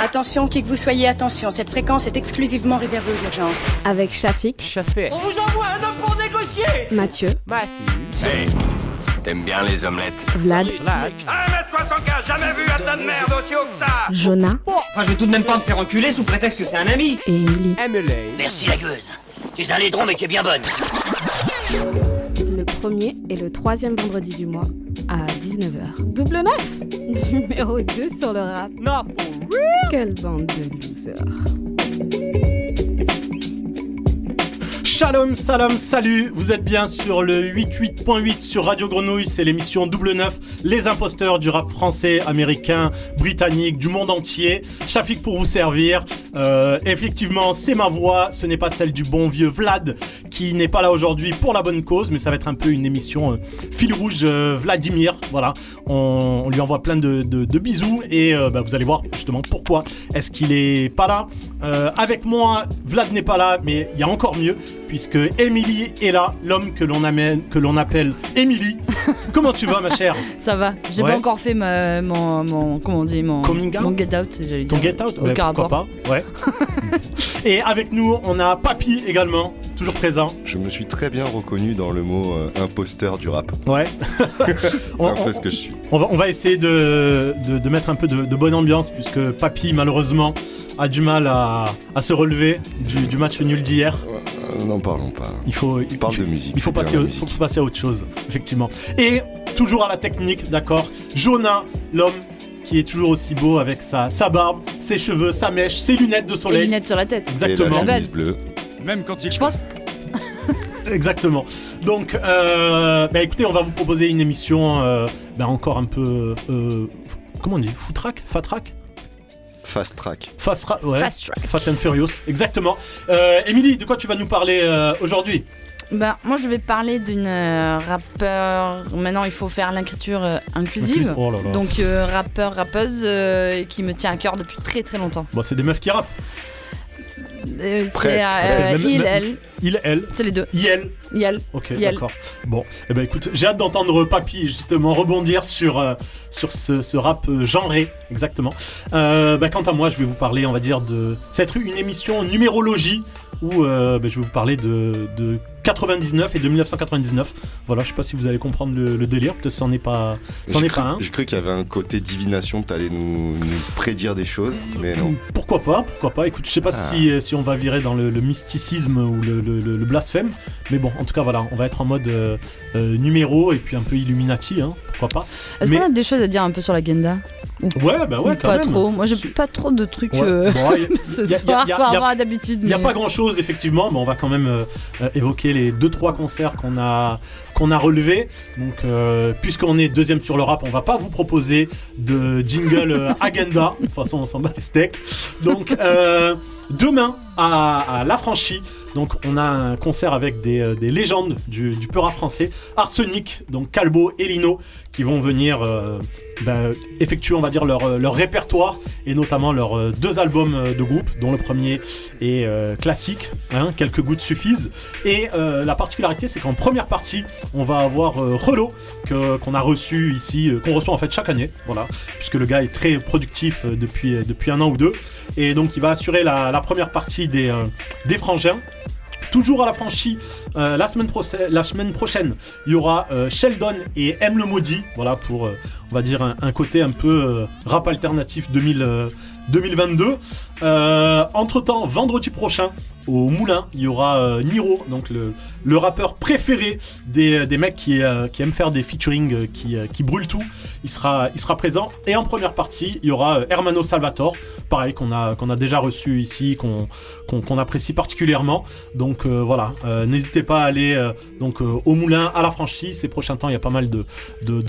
Attention, qui que vous soyez, attention, cette fréquence est exclusivement réservée aux urgences. Avec Shafik. On vous envoie un homme pour négocier Mathieu, Matthew. Hey, t'aimes bien les omelettes? Vlad, Vlad. 1m75, jamais vu un tas de merde aussi haut que ça Jonah Enfin, je vais tout de même pas me faire enculer sous prétexte que c'est un ami et Emily. Emily. Merci la gueuse. Tu es un laidron mais tu es bien bonne. Le premier et le troisième vendredi du mois à 19h. Double neuf Numéro 2 sur le rap. Not for real. Quelle bande de losers. Shalom, salam, salut, vous êtes bien sur le 88.8 sur Radio Grenouille, c'est l'émission Double Neuf, les imposteurs du rap français, américain, britannique, du monde entier. Shafik pour vous servir. Euh, effectivement, c'est ma voix, ce n'est pas celle du bon vieux Vlad qui n'est pas là aujourd'hui pour la bonne cause, mais ça va être un peu une émission euh, fil rouge euh, Vladimir. Voilà, on, lui envoie plein de, bisous et bah, vous allez voir justement pourquoi est-ce qu'il est pas là. Avec moi, Vlad n'est pas là, mais il y a encore mieux puisque Emily est là, l'homme que l'on amène, que l'on appelle Emily. Comment tu vas, ma chère Ça va. J'ai Ouais. pas encore fait ma, mon, mon. Comment on dit Mon, Coming out mon get out. j'allais Ton dire. get out Ouais, pourquoi rapport. pas Ouais. et avec nous, on a Papy également, toujours présent. Je me suis très bien reconnu dans le mot euh, imposteur du rap. Ouais. C'est On- un peu ce que je suis. On va, on va essayer de, de, de mettre un peu de, de bonne ambiance puisque Papy malheureusement a du mal à, à se relever du, du match nul d'hier. Euh, N'en parlons pas. Il faut, il, Parle il de musique. il faut passer, la au- musique. faut passer à autre chose, effectivement. Et toujours à la technique, d'accord. Jonah, l'homme qui est toujours aussi beau avec sa, sa barbe, ses cheveux, sa mèche, ses lunettes de Et soleil. lunettes sur la tête. Exactement. Et la bleue. Même quand il Je pense. Exactement. Donc, euh, bah, écoutez, on va vous proposer une émission euh, bah, encore un peu. euh, comment on dit? Footrack Fatrack Fast track. Fast tra- ouais. Fast track. Fast and Furious, exactement. Euh, Émilie, de quoi tu vas nous parler euh, aujourd'hui? Ben, moi, je vais parler d'une euh, rappeur. Maintenant, il faut faire l'écriture euh, inclusive. Oh là là. Donc, euh, rappeur, rappeuse euh, qui me tient à cœur depuis très très longtemps. Bon, c'est des meufs qui rappent. Euh, c'est euh, il, elle. Il, elle, C'est les deux. IL. Yel. Ok, Yel. d'accord. Bon, eh ben écoute, j'ai hâte d'entendre Papy justement rebondir sur, euh, sur ce, ce rap euh, genré, exactement. Euh, bah, quant à moi, je vais vous parler, on va dire, de. Ça va être une émission numérologie où euh, bah, je vais vous parler de, de 99 et de 1999. Voilà, je sais pas si vous allez comprendre le, le délire, peut-être c'en est pas, c'en est cru, pas un. j'ai cru qu'il y avait un côté divination, t'allais nous, nous prédire des choses, mais non. Pourquoi pas, pourquoi pas. Écoute, je sais pas Ah. si, si on va virer dans le, le mysticisme ou le, le- le- le blasphème, mais bon, en tout cas, voilà, on va être en mode euh, euh, numéro et puis un peu Illuminati, hein, pourquoi pas. Est-ce Mais- qu'on a des choses à dire un peu sur la Genda Ouais, bah ouais, Ou quand Pas même. trop. Moi, j'ai pas trop de trucs Ouais. euh, Bon, y a- ce y a- soir y a- par y a- rapport à d'habitude. Il n'y a mais- pas grand chose effectivement, mais on va quand même euh, euh, évoquer les 2-3 concerts qu'on a, qu'on a relevés. Donc, euh, puisqu'on est deuxième sur le rap, on va pas vous proposer de jingle euh, agenda. De toute façon, on s'en bat les steaks. Donc, euh, demain à, La Franchie, donc on a un concert avec des, des légendes du, du français, Arsenic, donc Calbo et Lino, qui vont venir ben, effectuer, on va dire, leur, euh, leur répertoire et notamment leurs euh, deux albums euh, de groupe, dont le premier est classique, hein, quelques gouttes suffisent. Et la particularité, c'est qu'en première partie, on va avoir euh, Relo, qu'on a reçu ici, qu'on reçoit en fait chaque année, voilà, puisque le gars est très productif depuis, depuis un an ou deux. Et donc, il va assurer la, la première partie des, des frangins. Toujours à la franchie, euh, la, semaine prochaine, il y aura euh, Sheldon et M le maudit, voilà pour, euh, on va dire, un, côté un peu rap alternatif 2000, euh, 2022. Euh, Entre-temps, vendredi prochain, au Moulin, il y aura euh, Niro, donc le, rappeur préféré des, des mecs qui, euh, qui aiment faire des featuring euh, qui, euh, brûlent tout. Il sera, présent. Et en première partie, il y aura euh, Hermano Salvatore, pareil, qu'on a, déjà reçu ici, qu'on apprécie particulièrement. Donc euh, voilà, euh, n'hésitez pas à aller euh, euh, au Moulin, à la franchise. Ces prochains temps, il y a pas mal de,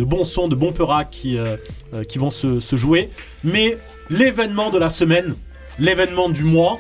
bons sons, de bons peuras qui, euh, euh, vont se jouer. Mais l'événement de la semaine, l'événement du mois,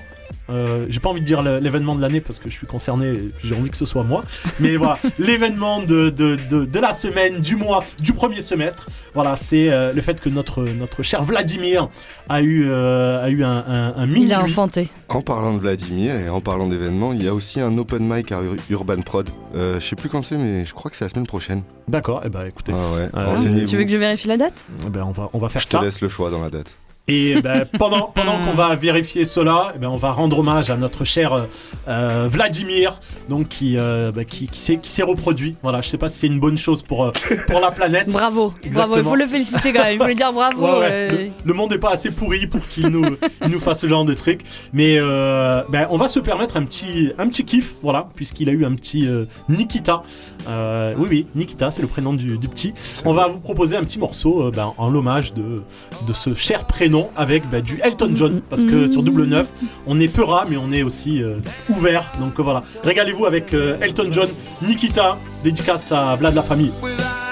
euh, j'ai pas envie de dire l'événement de l'année parce que je suis concerné et j'ai envie que ce soit moi. Mais voilà, l'événement de, de, de, de la semaine, du mois, du premier semestre. Voilà, c'est euh, le fait que notre, notre cher Vladimir a eu, euh, a eu un, un, un mini. Il a enfanté. En parlant de Vladimir et en parlant d'événements, il y a aussi un open mic à Ur- Urban Prod. Euh, je sais plus quand c'est, mais je crois que c'est la semaine prochaine. D'accord, et ben écoutez, Ah ouais, Euh. Tu veux que je vérifie la date? Eh ben, on, va, on va faire Je te ça. laisse le choix dans la date. Et ben, pendant, pendant qu'on va vérifier cela, eh ben, on va rendre hommage à notre cher euh, euh, Vladimir, donc qui, euh, bah, qui, qui s'est qui s'est reproduit. Voilà, je sais pas si c'est une bonne chose pour, euh, pour la planète. Bravo, bravo, il faut le féliciter quand même, il faut lui dire bravo. Ouais, ouais. euh, Le, le monde n'est pas assez pourri pour qu'il nous, il nous fasse ce genre de truc. Mais euh, ben, on va se permettre un petit, un petit kiff, voilà, puisqu'il a eu un petit euh, Nikita. Euh, oui, oui, Nikita, c'est le prénom du, du petit. On va vous proposer un petit morceau euh, ben, en l'hommage de, de ce cher prénom avec ben, du Elton John. Parce que sur Double 9, on est peu rat, mais on est aussi euh, ouvert. Donc euh, voilà, régalez-vous avec euh, Elton John, Nikita, dédicace à Vlad la famille. with eyes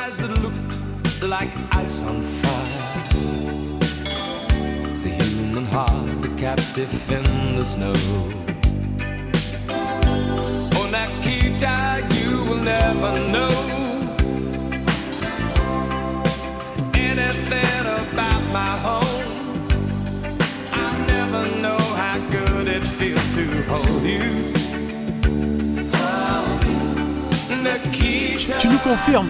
it feels to hold you. Nikita. Tu nous confirmes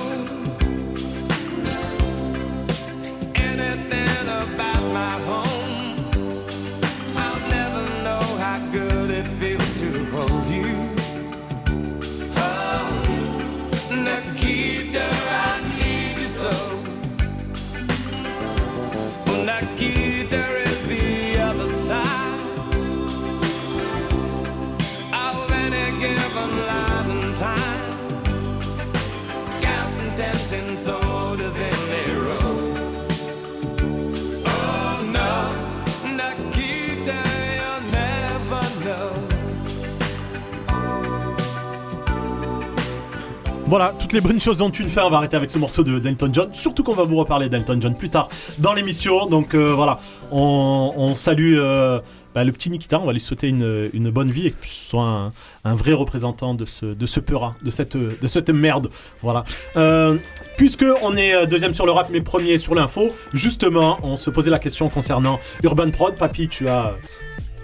Voilà, toutes les bonnes choses ont une fin. On va arrêter avec ce morceau de d'Elton John. Surtout qu'on va vous reparler d'Elton John plus tard dans l'émission. Donc euh, voilà, on, salue euh, bah, le petit Nikita. On va lui souhaiter une, bonne vie et que soit un, vrai représentant de ce, de ce de cette, de cette merde. Voilà. Euh, puisque on est deuxième sur le rap, mais premier sur l'info, justement, on se posait la question concernant Urban Prod. Papy, tu as.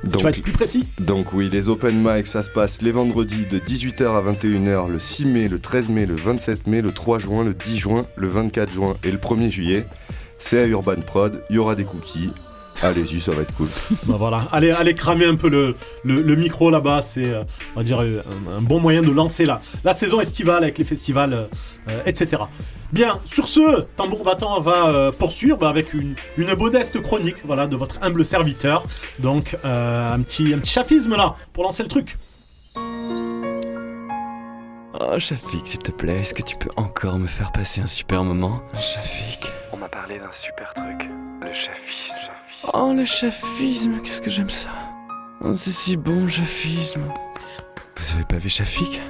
Tu vas être plus précis Donc oui, les open mic, ça se passe les vendredis de 18h à 21h, le 6 mai, le 13 mai, le 27 mai, le 3 juin, le 10 juin, le 24 juin et le 1er juillet. C'est à Urban Prod, il y aura des cookies. Allez-y, ça va être cool. Bah voilà, allez, allez cramer un peu le, le, le micro là-bas, c'est euh, on va dire euh, un, un bon moyen de lancer la, la saison estivale avec les festivals, euh, etc. Bien, sur ce, Tambour Battant va euh, poursuivre bah, avec une, une modeste chronique voilà, de votre humble serviteur. Donc euh, un, petit, un petit chafisme là pour lancer le truc. Oh, Shafik, s'il te plaît, est-ce que tu peux encore me faire passer un super moment? Shafik. On m'a parlé d'un super truc, le chafisme. Oh, le chafisme, qu'est-ce que j'aime ça. Oh, c'est si bon, le chafisme. Vous avez pas vu Shafik?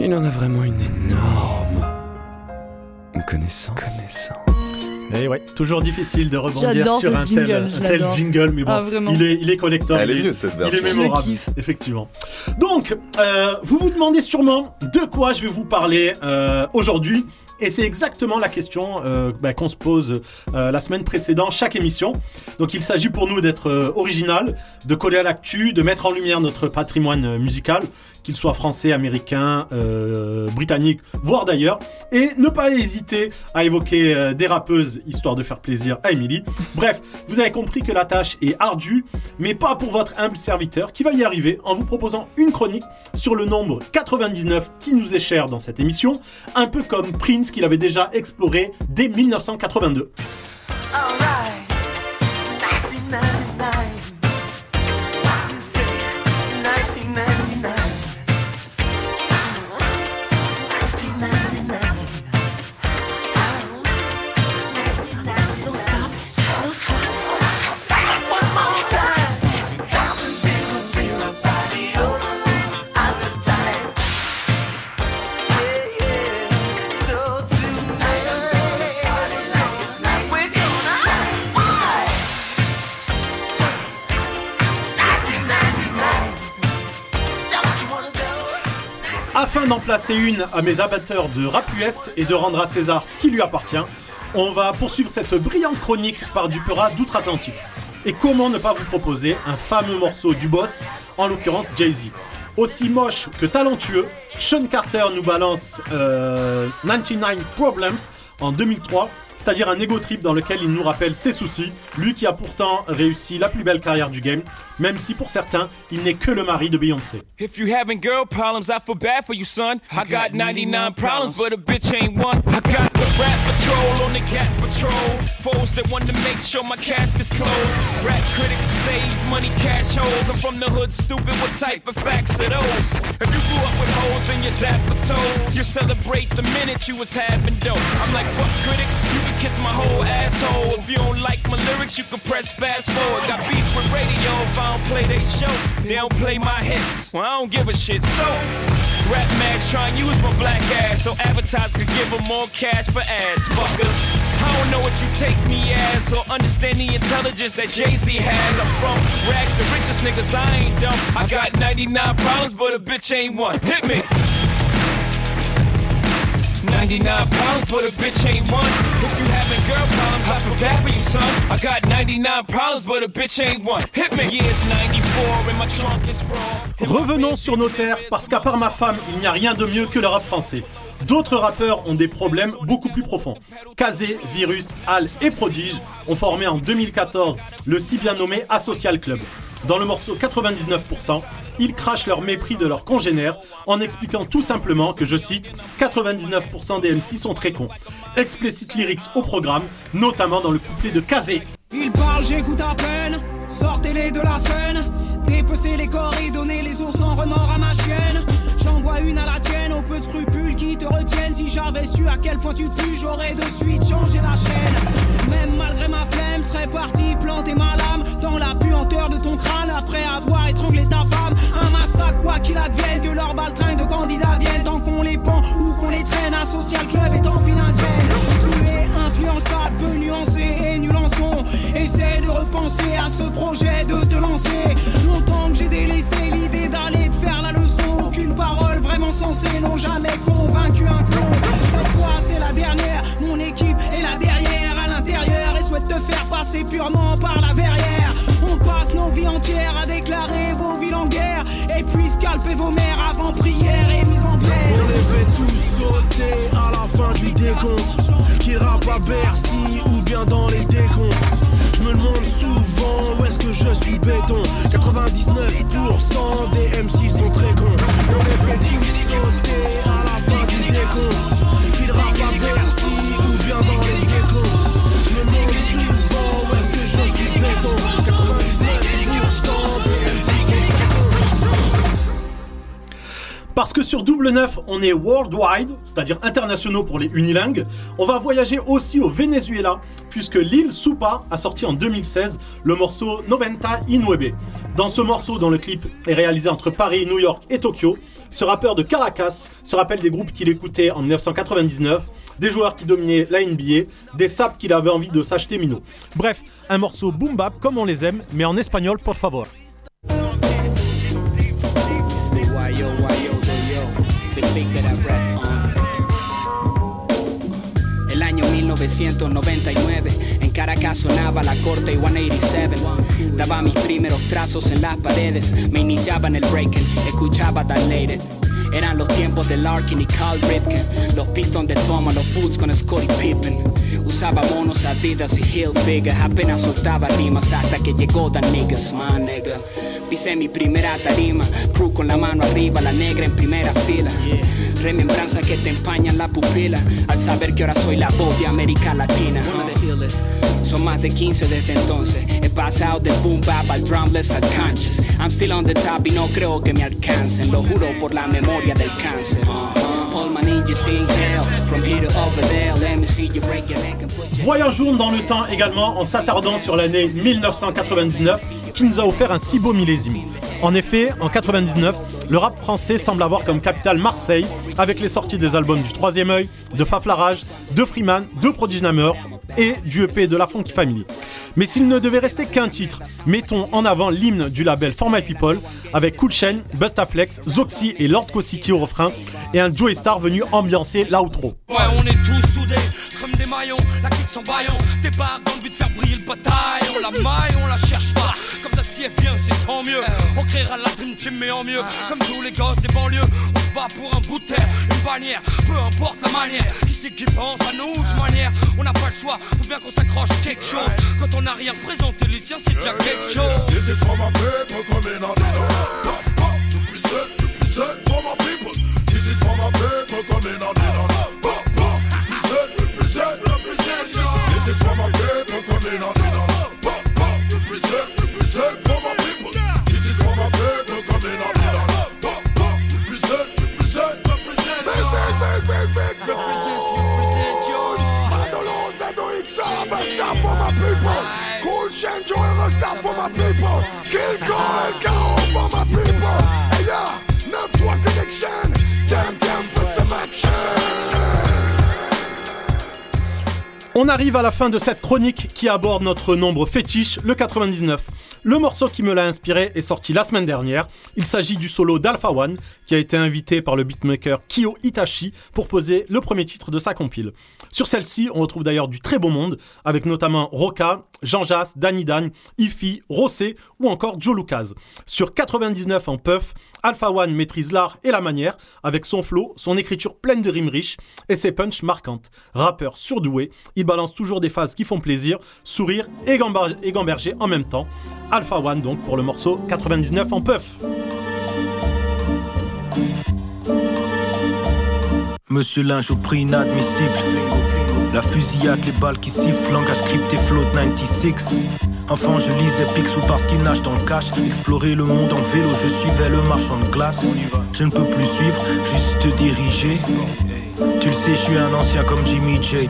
Il en a vraiment une énorme. Connaissance. Connaissant. Et Eh ouais, toujours difficile de rebondir sur un jingle, tel, un jingle, mais bon, Ah, il est, il est collector. Elle est il mieux, cette Il est mémorable, effectivement. Donc, euh, vous vous demandez sûrement de quoi je vais vous parler euh, aujourd'hui. Et c'est exactement la question euh, bah, qu'on se pose euh, la semaine précédente, chaque émission. Donc il s'agit pour nous d'être euh, original, de coller à l'actu, de mettre en lumière notre patrimoine musical, qu'il soit français, américain, euh, britannique, voire d'ailleurs. Et ne pas hésiter à évoquer euh, des rappeuses, histoire de faire plaisir à Emily. Bref, vous avez compris que la tâche est ardue, mais pas pour votre humble serviteur, qui va y arriver en vous proposant une chronique sur le nombre 99 qui nous est cher dans cette émission, un peu comme Prince qu'il avait déjà exploré dès 1982. Afin d'en placer une à mes abatteurs de rap US et de rendre à César ce qui lui appartient, on va poursuivre cette brillante chronique par du Peura d'outre-Atlantique. Et comment ne pas vous proposer un fameux morceau du boss, en l'occurrence Jay-Z. Aussi moche que talentueux, Sean Carter nous balance euh, 99 Problems en 2003, c'est-à-dire un ego trip dans lequel il nous rappelle ses soucis, lui qui a pourtant réussi la plus belle carrière du game, même si pour certains, il n'est que le mari de Beyoncé. If you having girl problems, I feel bad for you, son. I got 99 problems, but a bitch ain't one. I got the rap patrol on the cat patrol. Foes that want to make sure my casket's closed. Rap critics that say he's money cash holes. I'm from the hood, stupid. What type of facts are those? If you grew up with holes in your zapper toes, you celebrate the minute you was having dope. I'm like, fuck critics, you can kiss my whole asshole. If you don't like my lyrics, you can press fast forward. Got beef with radio if I don't play they show. They don't play my hits. Well, I don't give a shit. So, Rap Max try and use my black ass so advertisers could give them more cash for ads. Fuckers, I don't know what you take me as or understand the intelligence that Jay Z has. I'm from rags, the richest niggas. I ain't dumb. I got 99 problems, but a bitch ain't one. Hit me. 99 problems, but a bitch ain't one. If you having girl problems, I feel bad for you, son. I got 99 problems, but a bitch ain't one. Hit me. Yeah, it's 94 and my trunk is raw. Revenons sur nos terres, parce qu'à part ma femme, il n'y a rien de mieux que le rap français. D'autres rappeurs ont des problèmes beaucoup plus profonds. Kazé, Virus, Al et Prodige ont formé en 2014 le si bien nommé Asocial Club. Dans le morceau 99%, ils crachent leur mépris de leurs congénères en expliquant tout simplement que, je cite, 99% des MC sont très cons. Explicit lyrics au programme, notamment dans le couplet de Kazé. Il parle, j'écoute à peine. Sortez-les de la scène. Dépecez les corps et donnez les os sans remords à ma chienne. J'envoie une à la tienne, aux peu de scrupules qui te retiennent. Si j'avais su à quel point tu pues, j'aurais de suite changé la chaîne. Même malgré ma flemme, serais parti planter ma lame dans la puanteur de ton crâne après avoir étranglé ta femme. Un massacre, quoi qu'il advienne, que leur baltringue de candidats viennent. Tant qu'on les pend ou qu'on les traîne, un social club est en file indienne. Tu es influençable, peu nuancé et nul en son. Essaie de repenser à ce projet de te lancer. Longtemps que j'ai délaissé l'idée d'aller te faire la. Aucune parole vraiment sensée n'ont jamais convaincu un con. Cette fois c'est la dernière, mon équipe est là derrière, à l'intérieur et souhaite te faire passer purement par la verrière. On passe nos vies entières à déclarer vos villes en guerre et puis scalper vos mères avant prière et mise en plaie. On les fait tous sauter à la fin du décompte. Qu'ils rappent à Bercy ou bien dans les décomptes. Me demande souvent où est-ce que je suis béton. 99% des MC sont très cons. Et on les fait tous sauter à la fin du décompte. Qu'ils rappent à Bercy ou bien dans les décomptes. Je me demande souvent où est-ce que je suis béton. Parce que sur Double 9, on est worldwide, c'est-à-dire internationaux pour les unilingues, on va voyager aussi au Venezuela, puisque Lil Supa a sorti en 2016 le morceau Noventa Inuebe. Dans ce morceau, dont le clip est réalisé entre Paris, New York et Tokyo, ce rappeur de Caracas se rappelle des groupes qu'il écoutait en 1999, des joueurs qui dominaient la NBA, des saps qu'il avait envie de s'acheter Mino. Bref, un morceau boom bap comme on les aime, mais en espagnol, por favor. El año 1999, en Caracas sonaba la corte 187. Daba mis primeros trazos en las paredes, me iniciaba en el breaking, escuchaba Dan Lady. Eran los tiempos de Larkin y Carl Ripken, los Pistons de Thomas, los Boots con Scottie Pippen. Usaba monos, Adidas y Hilfiger, apenas soltaba rimas hasta que llegó Dan Niggas, my nigga. Pisé mi primera tarima, crew con la mano arriba, la negra en primera fila. Remembranzas que te empañan la pupila al saber que ahora soy la voz de América Latina. Son más de 15 desde entonces. He pasado de boom bap al drumless al conscious. I'm still on the top y no creo que me alcancen. Lo juro por la memoria del cáncer. All my ninjas in hell, from here to over there. Let me see you break your neck and put Voyageons dans le temps également en s'attardant sur l'année 1999 qui nous a offert un si beau millésime. En effet, en 99, le rap français semble avoir comme capitale Marseille avec les sorties des albums du Troisième œil, de Faflarage, de Freeman, de Prodigy et du EP de la Funky Family. Mais s'il ne devait rester qu'un titre, mettons en avant l'hymne du label For My People avec Cool Chain, Bustaflex, Zoxy et Lord City au refrain et un Joey Star venu ambiancer l'outro. Ouais, on est tous soudés comme des maillons, la clique sans baillon. Débarque dans le but de faire briller le bataille. On la maille, on la cherche pas. Comme ça, si elle vient, c'est tant mieux. On créera la dream team, mais en mieux. Comme tous les gosses des banlieues, on se bat pour un bout de terre, une bannière. Peu importe la manière, qui c'est qui pense à nous de manière? On n'a pas le choix, faut bien qu'on s'accroche à quelque chose. Quand on n'a rien représenté, les siens, c'est déjà quelque chose. This is from coming on the arrive à la fin de cette chronique qui aborde notre nombre fétiche, le 99. Le morceau qui me l'a inspiré est sorti la semaine dernière. Il s'agit du solo d'Alpha One, qui a été invité par le beatmaker Kyo Itachi pour poser le premier titre de sa compile. Sur celle-ci, on retrouve d'ailleurs du très beau monde, avec notamment Roca, Jean Jas, Danny Dan, Ifi, Rossé ou encore Joe Lucas. Sur 99 en puff, Alpha One maîtrise l'art et la manière, avec son flow, son écriture pleine de rimes riches et ses punches marquantes. Rappeur surdoué, il balance toujours des phases qui font plaisir, sourire et, et gamberger en même temps. Alpha One donc pour le morceau 99 en puff. Monsieur au prix inadmissible. La fusillade, les balles qui sifflent, langage crypté, float 96. Enfant, je lisais Picsou parce qu'il nage dans le cash. Explorer le monde en vélo, je suivais le marchand de glace. Je ne peux plus suivre, juste diriger. Tu le sais, je suis un ancien comme Jimmy J.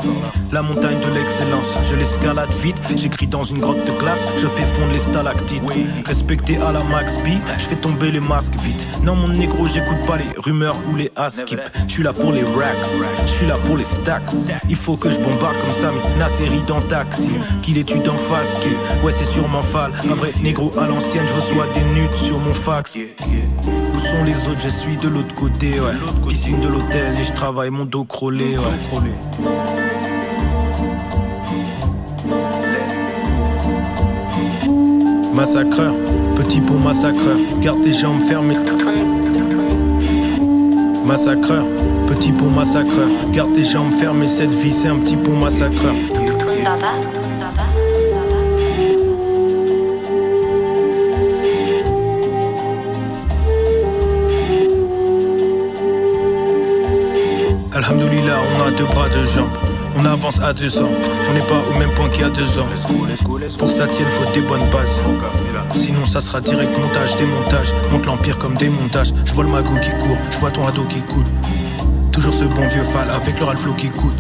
La montagne de l'excellence, je l'escalade vite. J'écris dans une grotte de glace, je fais fondre les stalactites. Respecté à la Max B, je fais tomber les masques vite. Non, mon négro, j'écoute pas les rumeurs ou les askip. Je suis là pour les racks, je suis là pour les stacks. Il faut que je bombarde comme Samy, la série dans Taxi. Qu'il étude en face, ouais, c'est sûrement fall. Un vrai négro à l'ancienne, je reçois des nudes sur mon fax. Où sont les autres? Je suis de l'autre côté, ouais. Piscine de l'hôtel et je travaille mon dos crôlé, ouais. Massacreur, petit pot massacreur, garde tes jambes fermées. Massacreur, petit pot massacreur, garde tes jambes fermées. Cette vie, c'est un petit pot massacreur. Avance à deux ans. On n'est pas au même point qu'il y a deux ans. Pour que ça tienne, faut des bonnes bases. Sinon, ça sera direct montage, démontage. Monte l'empire comme démontage. Je vois le magot qui court, je vois ton ado qui coule. Toujours ce bon vieux fal avec le ralflo qui coûte.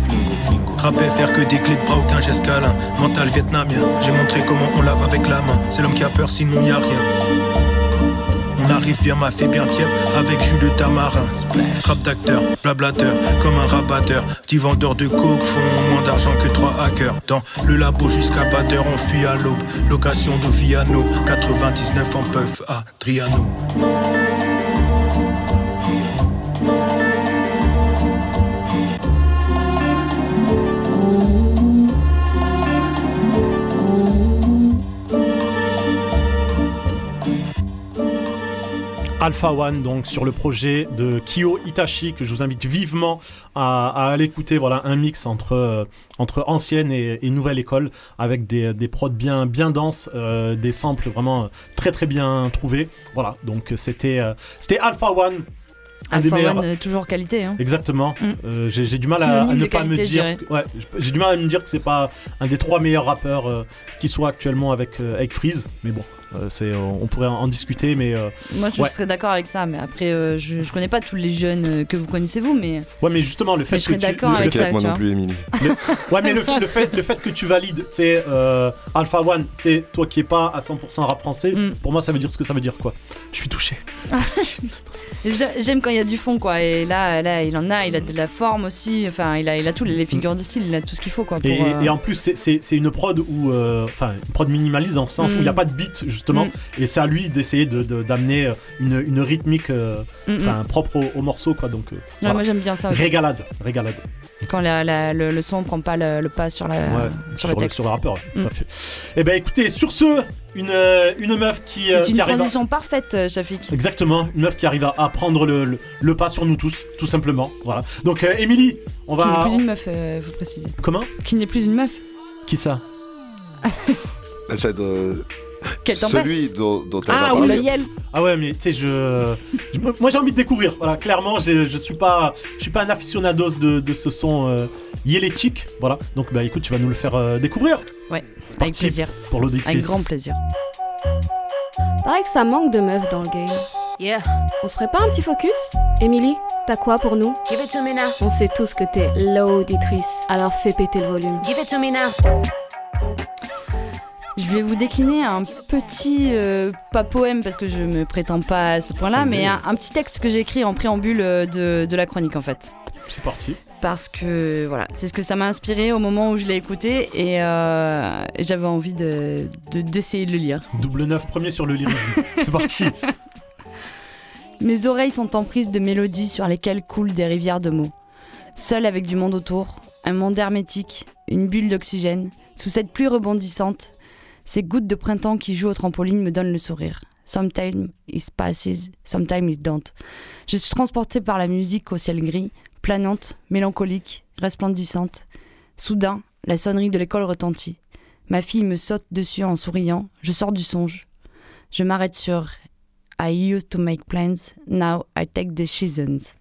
Rapper, faire que des clés de bras, aucun geste câlin. Mental vietnamien, j'ai montré comment on lave avec la main. C'est l'homme qui a peur, sinon y a rien. On arrive bien ma fait bien tiède avec jus de tamarin. Rap d'acteur, blablateur, comme un rabatteur. Petit vendeur de coke font moins d'argent que trois hackers. Dans le labo jusqu'à batteur, on fuit à l'aube. Location de Viano, 99 en puff à Triano. Alpha One, donc sur le projet de Kyo Itachi, que je vous invite vivement à, à aller écouter. Voilà, un mix entre, euh, entre ancienne et, et nouvelle école, avec des, des prods bien, bien denses, euh, des samples vraiment très très bien trouvés. Voilà, donc c'était euh, c'était Alpha One. Un des Alpha meilleurs- One, euh, toujours qualité. Hein. Exactement. Mm. Euh, j'ai j'ai du mal à, ne pas me qualité, dire. ouais, j'ai du mal à me dire que c'est pas un des trois meilleurs rappeurs euh, qui soit actuellement avec avec Freeze. Mais bon, c'est on on pourrait en, discuter, mais euh, Moi, je ouais. serais d'accord avec ça, mais après, euh, je, je connais pas tous les jeunes euh, que vous connaissez vous, mais Ouais, mais justement, le fait Mais je que serais tu. d'accord avec fait- moi non plus, Émilie. Le- Ouais, mais le, fait, le fait que tu valides, tu sais, euh, Alpha One, tu sais, toi qui es pas à 100% rap français, Mm. pour moi, ça veut dire ce que ça veut dire, quoi. Je suis touché. J'ai- j'aime quand il y a du fond, quoi. Et là, là, il en a, il a de la forme aussi. Enfin, il a, il a tout, les figures de style, il a tout ce qu'il faut, quoi. Pour, Et, euh, et en plus, c'est- c'est c'est une prod où, euh, enfin, une prod minimaliste dans le sens où il n'y a Mm. pas de beat justement, Mm. et c'est à lui d'essayer de- de- d'amener euh, une, une rythmique, euh, Mm, mm. enfin, propre au, au morceau, quoi. Donc, euh, Ouais, moi, j'aime bien ça aussi. Régalade, régalade. quand la- la- le, le son prend pas le, le pas sur, la, Ouais, sur, le texte. sur le rappeur, tout Mm. à fait. Et ben, écoutez, sur ce, une, une meuf qui, euh, C'est une qui arrive. à- transition parfaite, Shafik. Exactement, une meuf qui arrive à, prendre le, le- le pas sur nous tous, tout simplement. Voilà. Donc, euh, Émilie, on Qui n'est va. plus une meuf, euh, faut préciser. Comment? Qui n'est plus une meuf. Qui ça? Ça doit- Quelle tempête Celui dont, dont elle Ah va oui, parler. Ah ouais, mais tu sais, je, je- moi j'ai envie de découvrir. Voilà, clairement, je, je suis pas, je suis pas un aficionados de, de ce son euh, yélétique. Voilà. Donc bah écoute, tu vas nous le faire euh, découvrir. Ouais, C'est avec parti plaisir. Pour l'auditrice. Avec grand plaisir. Pareil que ça manque de meufs dans le game. Yeah. On serait pas un petit focus? Émilie, t'as quoi pour nous? Give it to me now. On sait tous que t'es l'auditrice, alors fais péter le volume. Give it to me now. Je vais vous décliner un petit, euh, pas poème parce que je me prétends pas à ce point-là, mais un, un petit texte que j'ai écrit en préambule euh, de, de la chronique en fait. C'est parti. Parce que voilà, c'est ce que ça m'a inspiré au moment où je l'ai écouté et, euh, j'avais envie de- de- d'essayer de, le lire. Double neuf, premier sur le lyrisme. C'est parti. Mes oreilles sont emprises de mélodies sur lesquelles coulent des rivières de mots. Seul avec du monde autour, un monde hermétique, une bulle d'oxygène, sous cette pluie rebondissante, ces gouttes de printemps qui jouent au trampoline me donnent le sourire. Sometimes it passes, sometimes it don't. Je suis transportée par la musique au ciel gris, planante, mélancolique, resplendissante. Soudain, la sonnerie de l'école retentit. Ma fille me saute dessus en souriant. Je sors du songe. Je m'arrête sur I used to make plans, now I take decisions.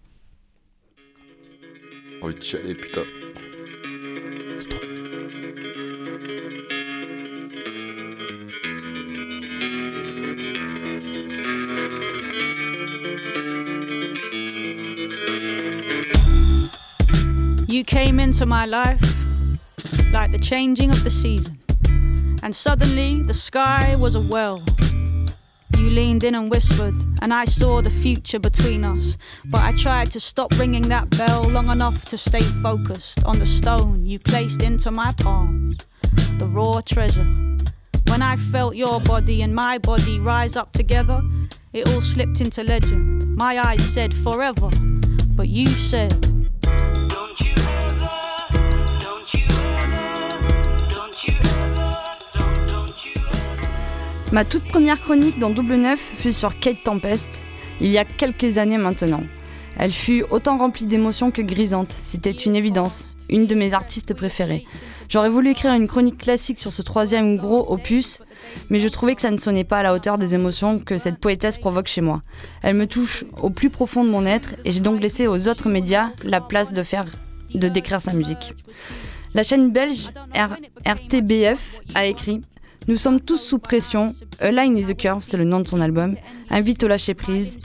De chialer, putain. You came into my life like the changing of the season, and suddenly the sky was a well. You leaned in and whispered, and I saw the future between us. But I tried to stop ringing that bell long enough to stay focused on the stone you placed into my palms, the raw treasure. When I felt your body and my body rise up together, it all slipped into legend. My eyes said forever, but you said, Ma toute première chronique dans Double Neuf fut sur Kate Tempest, il y a quelques années maintenant. Elle fut autant remplie d'émotions que grisante, c'était une évidence, une de mes artistes préférées. J'aurais voulu écrire une chronique classique sur ce troisième gros opus, mais je trouvais que ça ne sonnait pas à la hauteur des émotions que cette poétesse provoque chez moi. Elle me touche au plus profond de mon être et j'ai donc laissé aux autres médias la place de faire, de décrire sa musique. La chaîne belge RTBF a écrit Nous sommes tous sous pression. A Line is a Curve, c'est le nom de son album, invite au lâcher prise.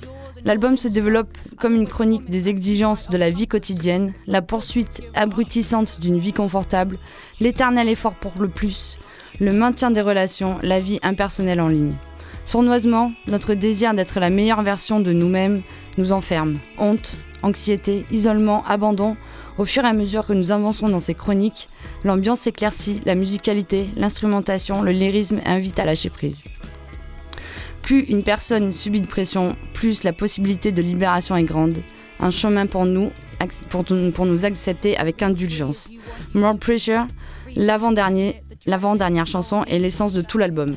L'album se développe comme une chronique des exigences de la vie quotidienne, la poursuite abrutissante d'une vie confortable, l'éternel effort pour le plus, le maintien des relations, la vie impersonnelle en ligne. Sournoisement, notre désir d'être la meilleure version de nous-mêmes nous enferme. Honte, anxiété, isolement, abandon. Au fur et à mesure que nous avançons dans ces chroniques, l'ambiance s'éclaircit, la musicalité, l'instrumentation, le lyrisme invitent à lâcher prise. Plus une personne subit de pression, plus la possibilité de libération est grande. Un chemin pour nous, pour, nous accepter avec indulgence. More Pressure, l'avant-dernière chanson est l'essence de tout l'album.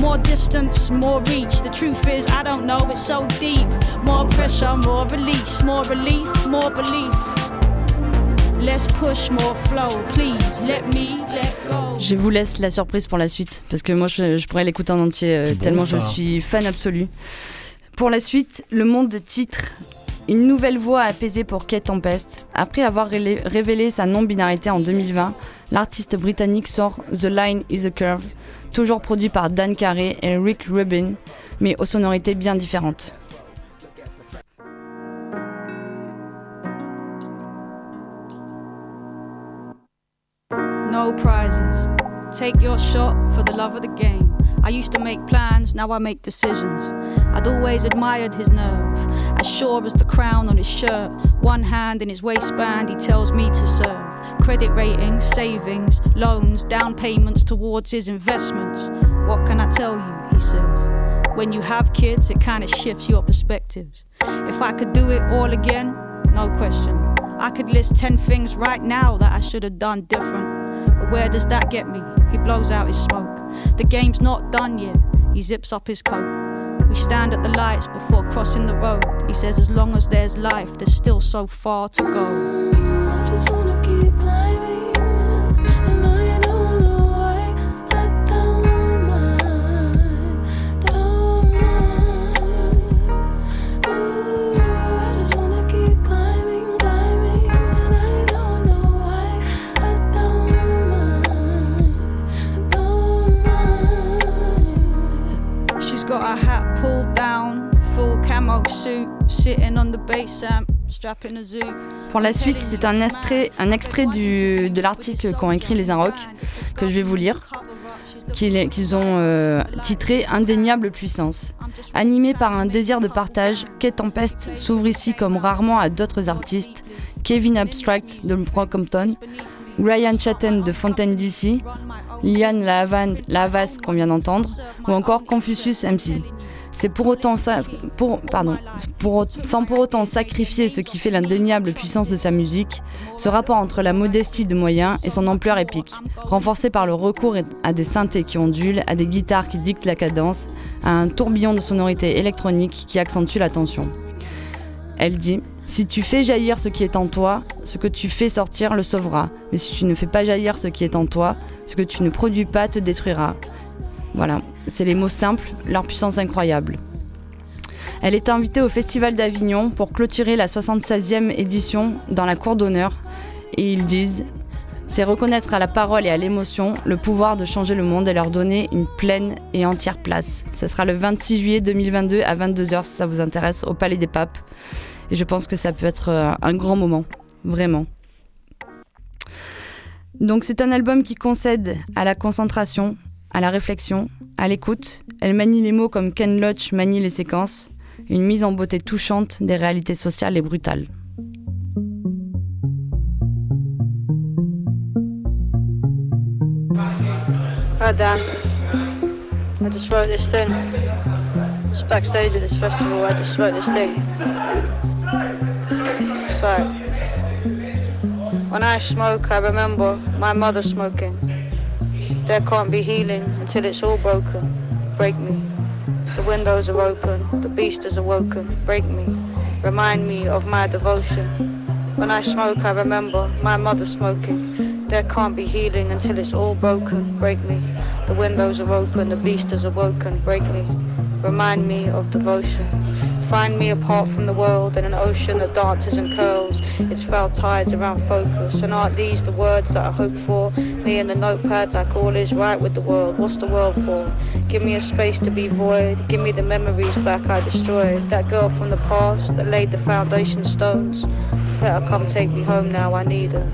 More distance, more reach. The truth is, I don't know, it's so deep. More pressure, more release, more relief, more belief. Let's push more flow, please. Let me let go. Je vous laisse la surprise pour la suite, parce que moi je, je pourrais l'écouter en entier, euh, bon, tellement ça. je suis fan absolu. Pour la suite, le monde de titre. Une nouvelle voix apaisée pour Kate Tempest. Après avoir révélé sa non-binarité en 2020, l'artiste britannique sort The Line is a Curve, toujours produit par Dan Carey et Rick Rubin, mais aux sonorités bien différentes. No prizes. Take your shot for the love of the game. I used to make plans, now I make decisions. I'd always admired his nerve, as sure as the crown on his shirt. One hand in his waistband, he tells me to serve. Credit ratings, savings, loans, down payments towards his investments. What can I tell you? He says. When you have kids, it kind of shifts your perspectives. If I could do it all again, no question. I could list 10 things right now that I should have done different. But where does that get me? He blows out his smoke. The game's not done yet. He zips up his coat. We stand at the lights before crossing the road. He says, as long as there's life, there's still so far to go. Pour la suite, c'est un extrait, du, de l'article qu'ont écrit les Inrocks que je vais vous lire, qu'ils ont euh, titré Indéniable puissance. Animé par un désir de partage, Kate Tempest s'ouvre ici comme rarement à d'autres artistes, Kevin Abstract de Brockhampton, Ryan Chatten de Fontaine DC, Lian Lavan, Lavas qu'on vient d'entendre, ou encore Confucius MC. C'est pour sans pour autant sacrifier ce qui fait l'indéniable puissance de sa musique, ce rapport entre la modestie de moyens et son ampleur épique, renforcé par le recours à des synthés qui ondulent, à des guitares qui dictent la cadence, à un tourbillon de sonorités électroniques qui accentue la tension. Elle dit Si tu fais jaillir ce qui est en toi, ce que tu fais sortir le sauvera. Mais si tu ne fais pas jaillir ce qui est en toi, ce que tu ne produis pas te détruira. Voilà, c'est les mots simples, leur puissance incroyable. Elle est invitée au Festival d'Avignon pour clôturer la 76e édition dans la cour d'honneur. Et ils disent C'est reconnaître à la parole et à l'émotion le pouvoir de changer le monde et leur donner une pleine et entière place. Ce sera le 26 juillet 2022 à 22h si ça vous intéresse au Palais des Papes. Et je pense que ça peut être euh, un grand moment, vraiment. Donc c'est un album qui concède à la concentration, à la réflexion, à l'écoute. Elle manie les mots comme Ken Loach manie les séquences. Une mise en beauté touchante des réalités sociales et brutales. Hi Dan. I just wrote this thing. Just backstage at this festival, I just wrote this thing. It's when I smoke, I remember my mother smoking. There can't be healing until it's all broken. Break me. The windows are open, the beast is awoken. Break me. Remind me of my devotion. When I smoke, I remember my mother smoking. There can't be healing until it's all broken. Break me. The windows are open, the beast is awoken. Break me. Remind me of devotion. Find me apart from the world in an ocean that dances and curls. Its foul tides around focus. And aren't these the words that I hope for? Me and the notepad, like all is right with the world. What's the world for? Give me a space to be void. Give me the memories back I destroyed. That girl from the past that laid the foundation stones. Let her come take me home now, I need her.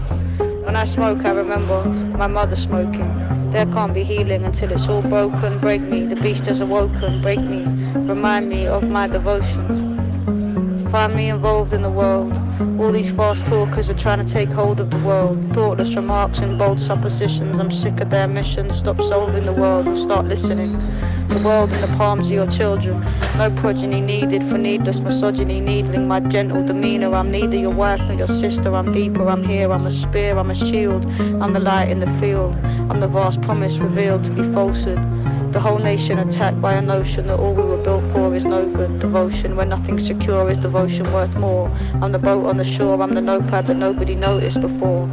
When I smoke, I remember my mother smoking. There can't be healing until it's all broken. Break me, the beast has awoken. Break me, remind me of my devotion. Find me involved in the world. All these fast talkers are trying to take hold of the world. Thoughtless remarks and bold suppositions. I'm sick of their mission. Stop solving the world and start listening. The world in the palms of your children. No progeny needed for needless misogyny. Needling my gentle demeanor. I'm neither your wife nor your sister. I'm deeper. I'm here. I'm a spear. I'm a shield. I'm the light in the field. I'm the vast promise revealed to be falsehood. The whole nation attacked by a notion that all we were built for is no good. Devotion, where nothing's secure, is devotion worth more. I'm the boat on the shore, I'm the notepad that nobody noticed before.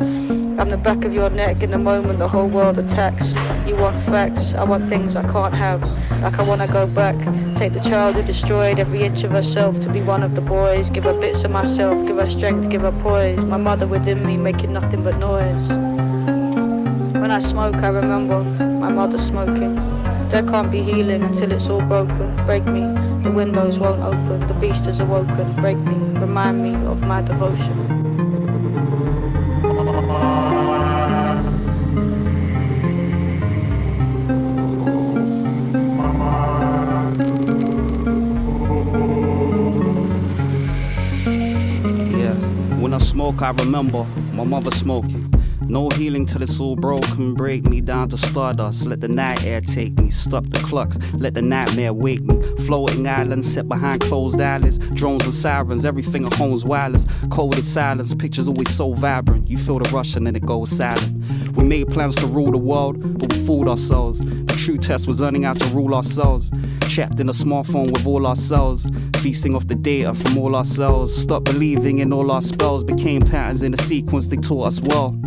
I'm the back of your neck in the moment the whole world attacks. You want facts, I want things I can't have. Like I wanna go back, take the child who destroyed every inch of herself to be one of the boys. Give her bits of myself, give her strength, give her poise. My mother within me making nothing but noise. When I smoke, I remember my mother smoking. There can't be healing until it's all broken. Break me, the windows won't open, the beast is awoken. Break me, remind me of my devotion. Yeah, when I smoke, I remember my mother smoking. No healing till it's all broken. Break me down to stardust. Let the night air take me. Stop the clocks. Let the nightmare wake me. Floating islands set behind closed eyelids. Drones and sirens. Everything at home's wireless. Coded silence. Pictures always so vibrant. You feel the rush and then it goes silent. We made plans to rule the world, but we fooled ourselves. The true test was learning how to rule ourselves. Trapped in a smartphone with all ourselves. Feasting off the data from all ourselves. Stop believing in all our spells. Became patterns in the sequence they taught us well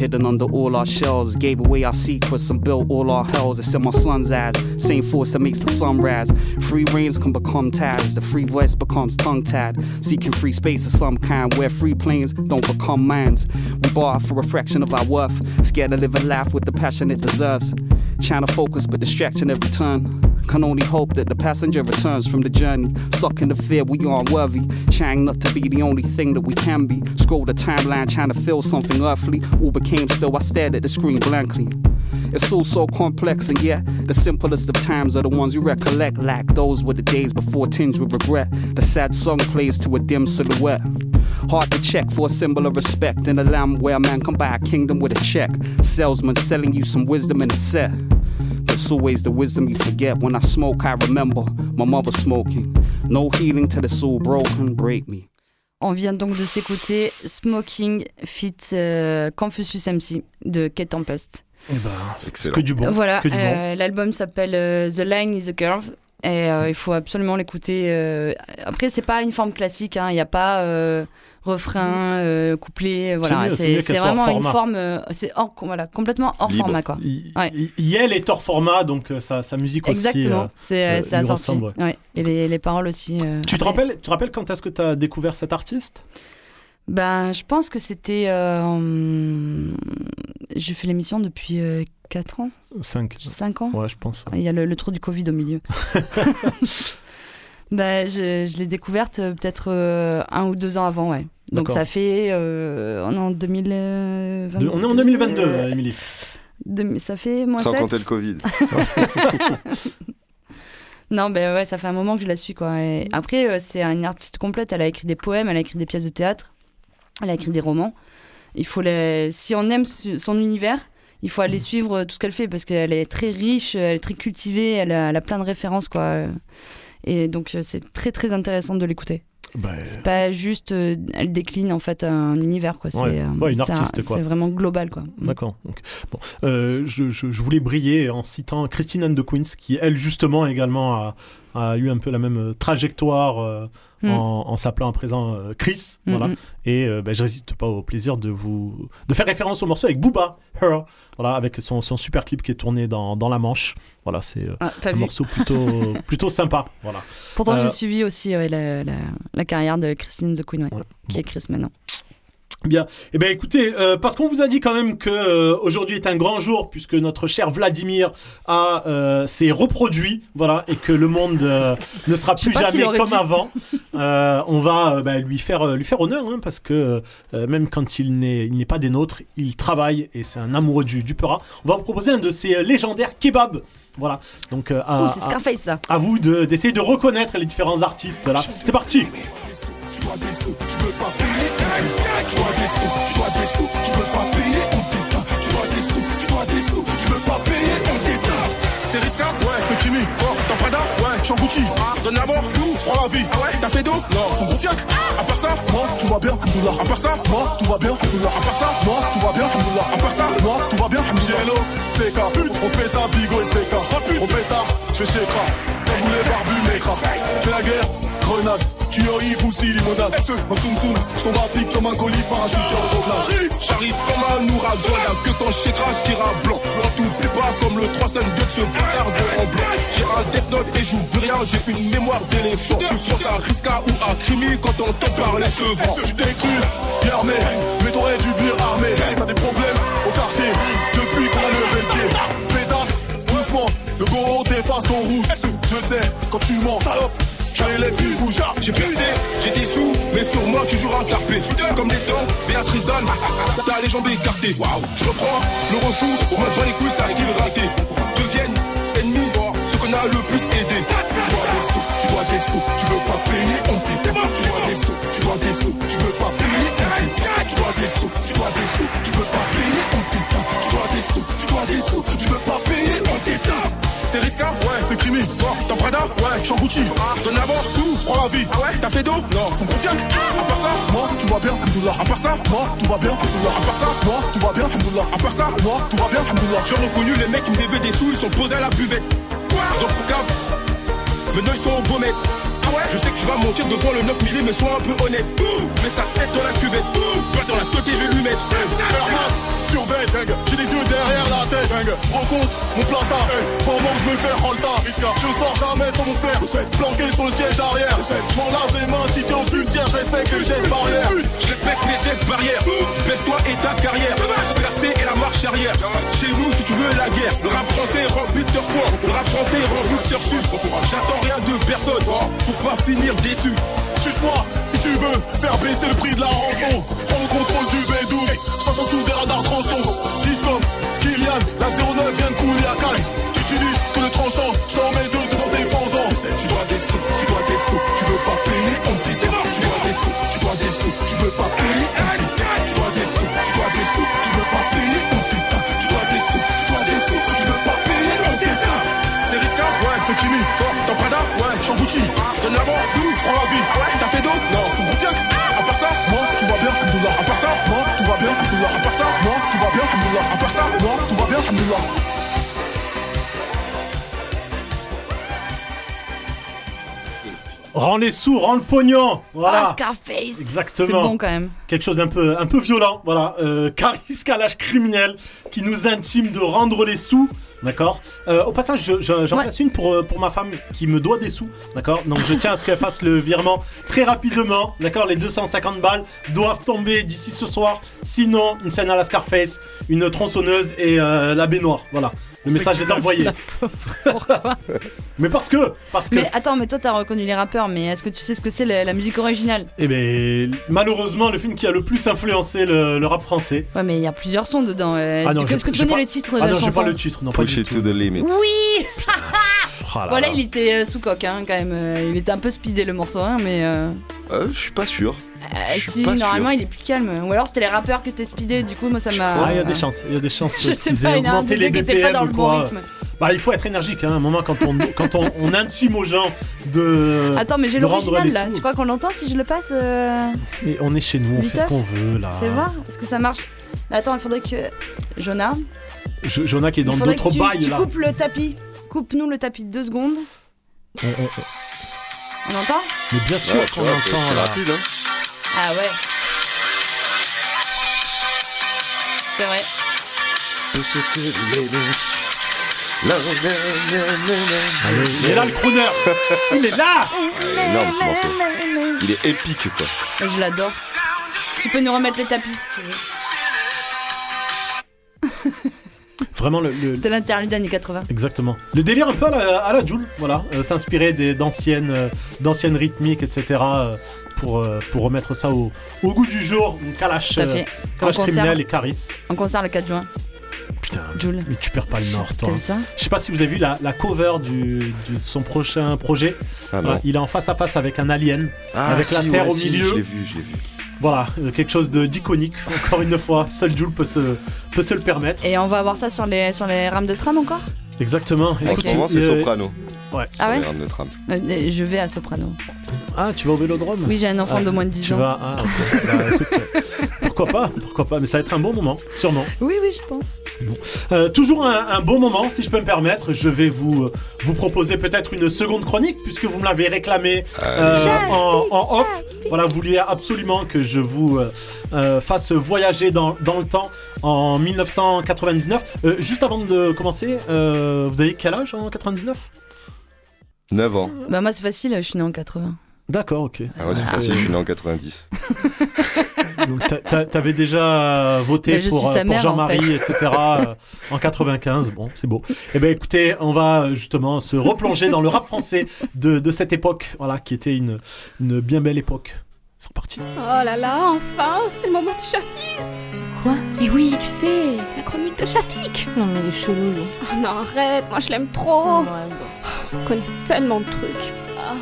hidden under all our shells. Gave away our secrets and built all our hells. It's in my son's eyes. Same force that makes the sun rise. Free reigns can become ties. The free voice becomes tongue tied. Seeking free space of some kind where free planes don't become mines. We bar for a fraction of our worth. Scared to live a life with the passion it deserves. Trying to focus, but distraction every turn. Can only hope that the passenger returns from the journey. Sucking the fear we aren't worthy. Trying not to be the only thing that we can be. Scroll the timeline, trying to feel something earthly. All became still, I stared at the screen blankly. It's all so complex, and yet the simplest of times are the ones you recollect. Like those were the days before tinged with regret. The sad song plays to a dim silhouette. Hard to check for a symbol of respect in a land where a man can buy a kingdom with a check. Salesman selling you some wisdom in a set. It's always the wisdom you forget. When I smoke, I remember my mother smoking. No healing till it's all broken. Break me. On vient donc de s'écouter Smoking Fit euh, Confucius MC de Kate Tempest. Eh ben, que du bon. Voilà, euh, l'album s'appelle euh, The Line is a Curve. Et euh, il faut absolument l'écouter. euh, Après, c'est pas une forme classique, hein, il n'y a pas euh, refrain, euh, couplet. Voilà, c'est vraiment une forme. c'est voilà, complètement hors Libre. format, quoi. Ouais. Yel est hors format, donc sa, sa musique aussi. Exactement, c'est assorti. ouais. Et les, les paroles aussi. Tu te, rappelles, tu te rappelles quand est-ce que tu as découvert cet artiste? Ben, je pense que c'était euh, je fais l'émission depuis 4 ans 5. 5 ans Ouais, je pense. Il y a le, le trou du Covid au milieu. bah, je, je l'ai découverte euh, peut-être euh, un ou deux ans avant, ouais. Donc ça fait. euh, on est en 2022. De- on est en 2022, euh, Émilie. Ça fait moins Sans compter le Covid. Non, ben ouais, ça fait un moment que je la suis, quoi. Et après, euh, c'est une artiste complète. Elle a écrit des poèmes, elle a écrit des pièces de théâtre, elle a écrit des romans. Il faut les... Si on aime son univers, il faut aller suivre euh, tout ce qu'elle fait parce qu'elle est très riche, elle est très cultivée, elle a, elle a plein de références, quoi. Et donc, euh, c'est très, très intéressant de l'écouter. Bah, C'est pas juste, euh, elle décline en fait un univers, quoi. C'est Ouais, euh, c'est un- artiste, quoi. C'est vraiment global, quoi. D'accord. ok. Bon, euh, je, je- je voulais briller en citant Christine Anne de Queens, qui elle justement également a, a eu un peu la même euh, trajectoire euh, Mm. en, en s'appelant à présent euh, Chris. Mm, Voilà. mm. Et ben, je résiste pas au plaisir de vous de faire référence au morceau avec Booba, Her, voilà, avec son, son super clip qui est tourné dans, dans la Manche. Voilà, c'est Ah, un vu. morceau plutôt plutôt sympa. Voilà. Pourtant, j'ai suivi aussi ouais, la, la- la carrière de Christine the Queen, ouais, qui est Chris maintenant. Bien. Eh bien, écoutez, euh, parce qu'on vous a dit quand même que euh, aujourd'hui est un grand jour puisque notre cher Vladimir a euh, s'est reproduit, voilà, et que le monde ne sera plus jamais comme dû. avant. On va bah, lui faire lui faire honneur, hein, parce que même quand il n'est il n'est pas des nôtres, il travaille et c'est un amoureux du, du. On va vous proposer un de ces légendaires kebabs. Voilà. Donc à, Ouh, à- Scarface, ça. à vous de- d'essayer de reconnaître les différents artistes là. C'est parti. Tu dois des sous, tu veux pas payer. Tu dois des sous, tu dois des sous, tu veux pas payer, on t'éteint. Tu dois des sous, tu dois des sous, tu veux pas payer, on t'éteint. C'est Riska Ouais. C'est Kimi Fort. T'en Prada Ouais. J'suis en Gucci. Donne la mort Tout. J'prends la vie. Ah ouais T'as fait d'eau Non. Son gros fiac À part ça? Moi, tout va bien, Alhamdoulilah. À part ça? Moi, tout va bien, Alhamdoulilah. À part ça? Moi, tout va bien, Alhamdoulilah. À part ça? Moi, tout va bien, Alhamdoulilah. Hello, CK, on pète un bigot et CK. On pète un, je fais chékra. Cagoulé barbu, mécra. Fais la guerre, grenade. Tu as Yves aussi, limonade. En zoom zoom, j'tombe à pic comme un colis parachute en grenade. J'arrive comme un ouragan, y'a que quand j'écrase, tire à blanc. On t'oublie pas comme le 3 de ce bâtard de en blanc. J'ai un death note et j'oublie rien, j'ai une mémoire d'éléphant. Tu penses à Riska ou à Crimi quand on t'entend parler ce vent. Tu t'es cru, bien armé, mais t'aurais dû venir armé. T'as des problèmes au quartier, depuis qu'on a levé le pied. Pétasse, doucement, le goro t'efface ton rouge. Je sais, quand tu mens, salope, j'ai les qui bougent. J'ai percé, j'ai des sous, mais sur moi toujours un carpé. Comme les dents, Béatrice Dan, t'as les jambes écartées. Waouh, je reprends le refou, on m'a les couilles, ça qui le raté. Deviennent ennemis, ceux qu'on a le plus aidé. Tu dois des sous, tu dois des sous, tu veux pas payer, on t'éteint. Tu dois des sous, tu dois des sous, tu veux pas payer, on t'éteint. Tu dois des sous, Ouais. C'est Crimi, Fort, t'en Prada ouais, j'suis en Gucci. Donne la mort Tout, j'prends la vie. Ah ouais? T'as fait d'eau Non, son gros fiac. À part ça Moi, tout va bien, Alhamdoulilah. À part ça Moi, tout va bien, Alhamdoulilah. À part ça Moi, tout va bien, Alhamdoulilah. À part ça Moi, tout va bien, Alhamdoulilah. J'ai reconnu les mecs qui me devaient des sous, ils sont posés à la buvette. Ils ont pour cave. Maintenant ils sont au beau maître. Je sais que tu vas monter devant le 9 mm, mais sois un peu honnête. Mets sa tête dans la cuvette. Toi dans la tête, je vais lui mettre. Max, surveille, gang. J'ai des yeux derrière la tête, gang. Rencontre mon plata, pendant que je me fais rolta. Je sors jamais sans mon fer. Planqué sur le siège arrière. Je m'en lave les mains si t'es au cimetière. Je respecte les gestes barrières. Je respecte les gestes barrières. Baisse-toi et ta carrière. Percée et la marche arrière. Chez nous, si tu veux la guerre. Le rap français rend buteur point. Le rap français rend buteur sud. J'attends rien de personne pour pas finir déçu. Suce-moi si tu veux faire baisser le prix de la rançon. Prends le contrôle du V12. Je passe en dessous des radars tronçons. Discom, Kylian, la 09 vient de couler à Cannes. J'utilise que le tranchant. Je t'en mets deux devant tes fendants. Tu dois des sous, tu dois des sous. Tu veux pas payer, on t'éteint. Tu dois des sous, tu dois des sous. Tu veux pas payer, Alhamdoulilah. À part ça Moi, tout va bien, Alhamdoulilah. Rends les sous, rends le pognon. Voilà. Ah, Scarface Exactement. C'est bon quand même. Quelque chose d'un peu, un peu violent, voilà. Euh, Caris Kalash criminel qui nous intime de rendre les sous D'accord Euh, Au passage, je- je- j'en place une pour, euh, pour ma femme qui me doit des sous. D'accord Donc je tiens à ce qu'elle fasse le virement très rapidement. D'accord Les 250 balles doivent tomber d'ici ce soir. Sinon, une scène à la Scarface, une tronçonneuse et euh, la baignoire. Voilà. Le message est envoyé. Mais parce que. Parce que. Mais attends, mais toi t'as reconnu les rappeurs, mais est-ce que tu sais ce que c'est la, la musique originale? Eh ben, malheureusement, le film qui a le plus influencé le, le rap français. Ouais, mais il y a plusieurs sons dedans. euh, Ah non, Est-ce que tu connais pas- les titres Ah de non, la j'ai chanson pas le titre, non, pas Push du it tout. to the limit. Oui Oh là Voilà, là. il était euh, sous coque hein, quand même. euh, il était un peu speedé le morceau, hein, mais. euh, Euh, je suis pas sûr. Euh, si, sûr. normalement il est plus calme. Ou alors c'était les rappeurs qui étaient speedés, du coup, moi ça m'a. Ah, il y a des chances, il y a des chances Je sais pas, il y a un augmenté des les deux qui était pas dans le quoi. bon rythme. Bah, il faut être énergique, hein, à un moment quand on, quand on, on intime aux gens de. Attends, mais j'ai l'original là. sous. Tu crois qu'on l'entend si je le passe euh, Mais on est chez nous, on fait ce qu'on veut là. Fais voir, est-ce que ça marche Mais Attends, il faudrait que. Jonah, Jo- Jonah qui est dans il faudrait d'autres que tu, bails tu là. coupes le tapis. Coupe-nous le tapis de deux secondes. On- on- On entend Mais bien sûr Ouais, tu qu'on entend c'est- c'est là. rapide, hein. Ah ouais. C'est vrai. Il est là le crooner Il est là Ah, énorme ce morceau. Il est épique quoi. Je l'adore. Tu peux nous remettre les tapis si tu veux. Vraiment le. le- C'était l'interlude années 80. Exactement. Le délire un peu à la, à la Jul, voilà. euh, S'inspirer d'anciennes euh, d'anciennes rythmiques, etc. euh, pour, euh, pour remettre ça au, au goût du jour. Kalash, euh. Kalash criminel et Caris. En concert le 4 juin. Putain, Joule. mais tu perds pas le nord, toi. Vu ça? Je sais pas si vous avez vu la, la cover du, du- de son prochain projet. Ah il est en face à face avec un alien, Ah, avec la Terre ouais, au si, milieu. Je l'ai vu, je l'ai vu. Voilà, euh, quelque chose de d'iconique. Encore une fois, seul Jules peut se, peut se le permettre. Et on va avoir ça sur les, sur les rames de tram encore? Exactement. En ce moment, c'est euh, Soprano. Ouais. Ah ouais? Les rames de tram. Euh, Je vais à Soprano. Ah, tu vas au vélodrome Oui, j'ai un enfant Ah, de moins de 10 tu ans. vas. Ah. Bah, écoute, euh, pourquoi pas Pourquoi pas Mais ça va être un bon moment, sûrement. Oui, oui, je pense. Euh, toujours un, un bon moment, si je peux me permettre. Je vais vous, euh, vous proposer peut-être une seconde chronique, puisque vous me l'avez réclamé euh, en, en off. Voilà, vous vouliez absolument que je vous fasse voyager dans, dans le temps en 1999. Euh, juste avant de commencer, euh, vous avez quel âge en 99 9 ans. Bah, moi, c'est facile, je suis né en 80. D'accord, ok. Ah ouais, c'est Euh, facile, je suis né en 90. Donc, t'a- t'a- T'avais déjà voté Bah, pour, euh, sa pour mère, en Jean-Marie, fait. etc. euh, en 95. Bon, c'est beau. Eh ben, écoutez, on va euh, justement se replonger dans le rap français de, de cette époque, voilà, qui était une, une bien belle époque. C'est reparti. Oh là là, enfin, c'est le moment du chafisme Quoi? Mais oui, tu sais, la chronique de Shafik Non mais il est chelou lui. Oh non, arrête, moi je l'aime trop. On connaît tellement de trucs. Ah,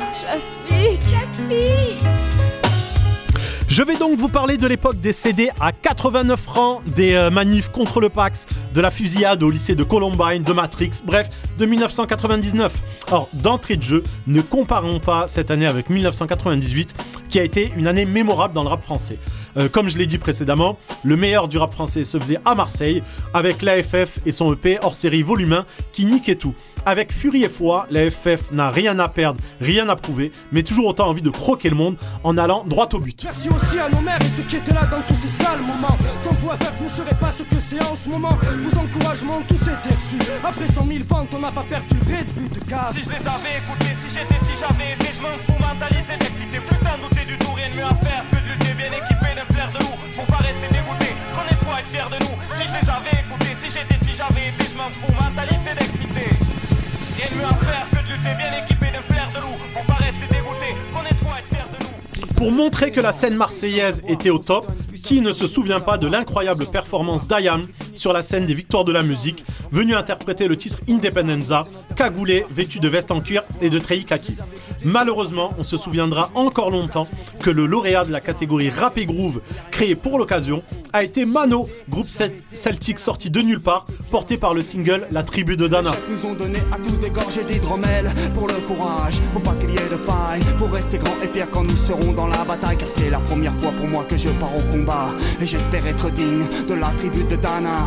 Je vais donc vous parler de l'époque des CD à 89 francs, des euh, manifs contre le Pax, de la fusillade au lycée de Columbine, de Matrix, bref, de 1999. Or, d'entrée de jeu, ne comparons pas cette année avec 1998, qui a été une année mémorable dans le rap français. Euh, comme je l'ai dit précédemment, le meilleur du rap français se faisait à Marseille, avec l'AFF et son EP hors série volume 1 qui niquait tout. Avec Furie et Foi, l'AFF n'a rien à perdre, rien à prouver, mais toujours autant envie de croquer le monde en allant droit au but. Merci aussi à nos mères et ceux qui étaient là dans tous ces sales moments. Sans vous AFF ne serait pas ce que c'est en ce moment. Vos encouragements, tous étaient reçus. Après 100 000 ventes, on n'a pas perdu le vrai de vue de cave. Si je les avais écoutés, si j'étais, si j'avais été, je m'en fous, mentalité d'excité. Putain, douter du tout, rien de mieux à faire que de lutter bien équipé d'un flair de loup. Pour pas rester dégoûté, quoi être fier de nous. Si je les avais écoutés, si j'étais, si j'avais été, je m'en fous, mentalité d'excité. Rien de mieux à faire que de lutter bien équipé Pour montrer que la scène marseillaise était au top, qui ne se souvient pas de l'incroyable performance d'Ayam sur la scène des Victoires de la musique, venu interpréter le titre Independenza, cagoulé, vêtu de veste en cuir et de treillis kaki. Malheureusement, on se souviendra encore longtemps que le lauréat de la catégorie rap et groove, créé pour l'occasion, a été Mano, groupe cel- celtique sorti de nulle part, porté par le single La tribu de Dana. nous ont donné à tous des gorges Pour le courage, pour pas de Pour rester grand et quand nous serons dans la bataille Car c'est la première fois pour moi que je pars au combat. Et j'espère être digne de la tribu de Dana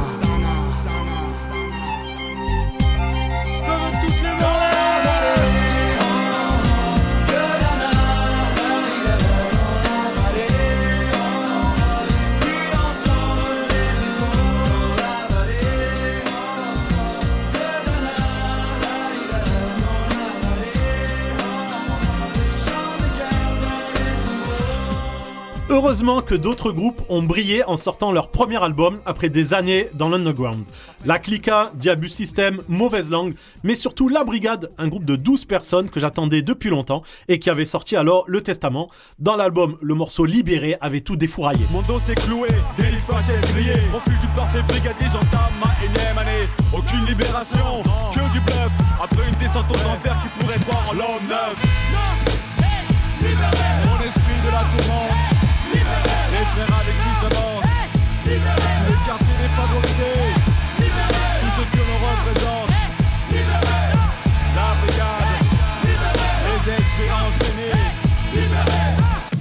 Heureusement que d'autres groupes ont brillé en sortant leur premier album après des années dans l'underground. La Clica, Diabus System, Mauvaise Langue, mais surtout La Brigade, un groupe de 12 personnes que j'attendais depuis longtemps et qui avait sorti alors Le Testament. Dans l'album, le morceau Libéré avait tout défouraillé. Mon dos s'est cloué, délit facile grillé. Refus du parfait brigadier, j'entame ma énième année. Aucune libération, que du bluff. Après une descente aux enfers qui pourrait voir l'homme neuf. Mon esprit de la tourmente. Frères avec qui j'avance. Tous les quartiers défavorisés. Tout ce que l'on représente. La brigade. Les esprits enchaînés.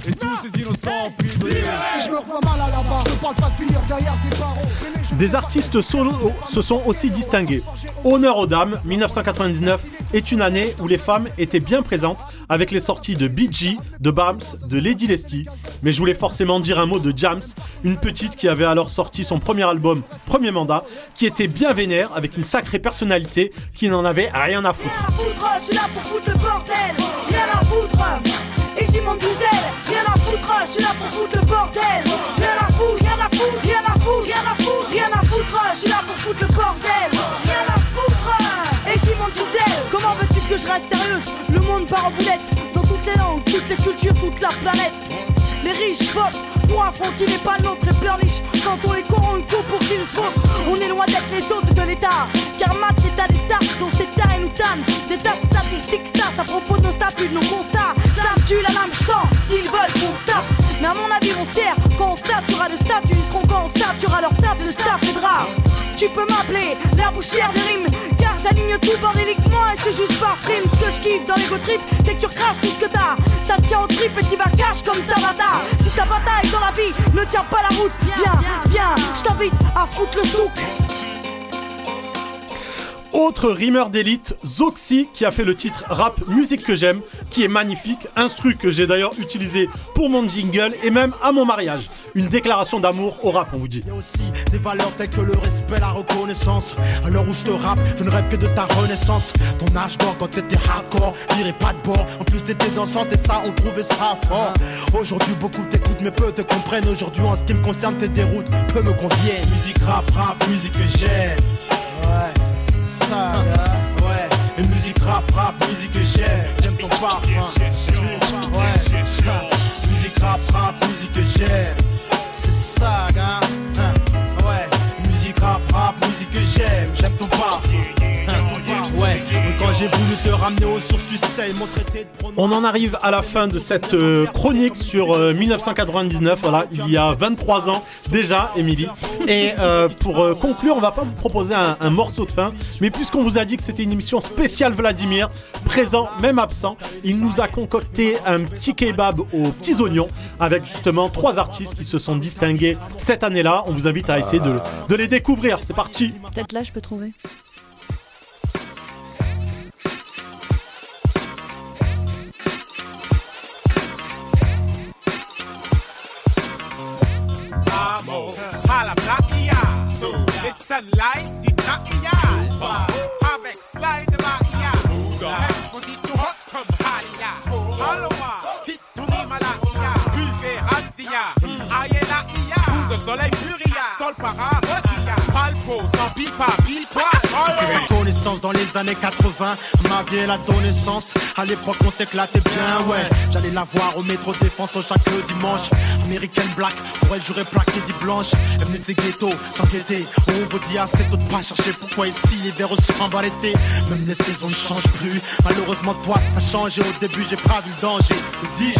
Et tous ces innocents emprisonnés. Si je me revois mal à la barre, parle pas de finir derrière des barreaux. Des artistes solo se sont aussi distingués. Honneur aux dames, 1999 est une année où les femmes étaient bien présentes avec les sorties de BG, de Bams, de Lady Leslie. Mais je voulais forcément dire un mot de Jams, une petite qui avait alors sorti son premier album, Premier Mandat, qui était bien vénère avec une sacrée personnalité qui n'en avait rien à foutre. Je suis là pour foutre le bordel, rien à foutre. Et j'y monte douzaine, rien à foutre. Je suis là pour foutre le bordel, rien à foutre, rien à foutre, rien à rien à foutre, rien à foutre. Je suis là pour foutre le bordel, rien à foutre. Et j'y monte douzaine. Comment veux-tu que je reste sérieuse? Le monde part en boulette, dans toutes les langues, toutes les cultures, toute la planète. Les riches votent pour un front n'est pas nôtre et pleurniche quand on les corrompt tout pour qu'ils sautent. On est loin d'être les autres de l'État, car mat l'état d'État dont c'est et nous tanne. Des tas statistiques stas à propos de nos statuts, de nos constats. Tue la lame, je s'ils veulent qu'on tape. Mais à mon avis, on se taire. Quand on se tape, tu auras le statut, ils seront quand on auras leur tape, le staff aidera. Tu peux m'appeler la bouchière des rimes, car j'aligne tout bordéliquement et c'est juste par prime. Ce que je kiffe dans l'ego trip, c'est que tu recraches tout ce que t'as. Ça tient au trip et tu vas cash comme Tabata. Si ta bataille dans la vie ne tient pas la route, viens, viens, je t'invite à foutre le souk. Autre rimeur d'élite, Zoxy, qui a fait le titre Rap Musique que j'aime, qui est magnifique, instru que j'ai d'ailleurs utilisé pour mon jingle et même à mon mariage. Une déclaration d'amour au rap, on vous dit. aussi des valeurs telles que le respect, la reconnaissance. À l'heure où je te rappe, je ne rêve que de ta renaissance. Ton âge d'or quand t'étais hardcore, dirais pas de bord. En plus t'étais dansante et ça, on trouvait ça fort. Aujourd'hui, beaucoup t'écoutent, mais peu te comprennent. Aujourd'hui, en ce qui me concerne, tes déroutes, peu me conviennent. Musique rap, rap, musique que j'aime. Ouais, ça, gars. ouais. Et musique rap, rap, musique que j'aime. J'aime ton parfum. Ouais, musique rap, rap, musique que j'aime. C'est ça, gars. Hein, Ouais, musique rap, rap, musique que j'aime. J'aime ton parfum. J'ai voulu te ramener aux sources, tu sais, ils m'ont traité de pronom. On en arrive à la fin de cette euh, chronique sur euh, 1999. Voilà, il y a 23 ans déjà, Émilie. Et euh, pour euh, conclure, on va pas vous proposer un, un morceau de fin, mais puisqu'on vous a dit que c'était une émission spéciale Vladimir, présent, même absent, il nous a concocté un petit kebab aux petits oignons avec justement trois artistes qui se sont distingués cette année-là. On vous invite à essayer de, de les découvrir. C'est parti. Peut-être là, je peux trouver. la maquilla. Le sunlight du maquillage. Avec slide de maquillage. Exposition Halia. Haloa, Kitoni Malakia. Buvez Razia. Ayena Ia. Coup de soleil. Sol para Palpo Sans Pile Tu reconnaissance dans les années 80 Ma vie elle a donné sens À l'époque on s'éclatait bien ouais. J'allais la voir au métro défense chaque dimanche. Américaine black Pour elle j'aurais plaqué dit blanche Elle venait de ses ghettos On vous dit assez tôt de pas chercher pourquoi ici verres se rembat l'été. Même les saisons ne changent plus. Malheureusement toi t'as changé. Au début j'ai pas vu le danger. Je dis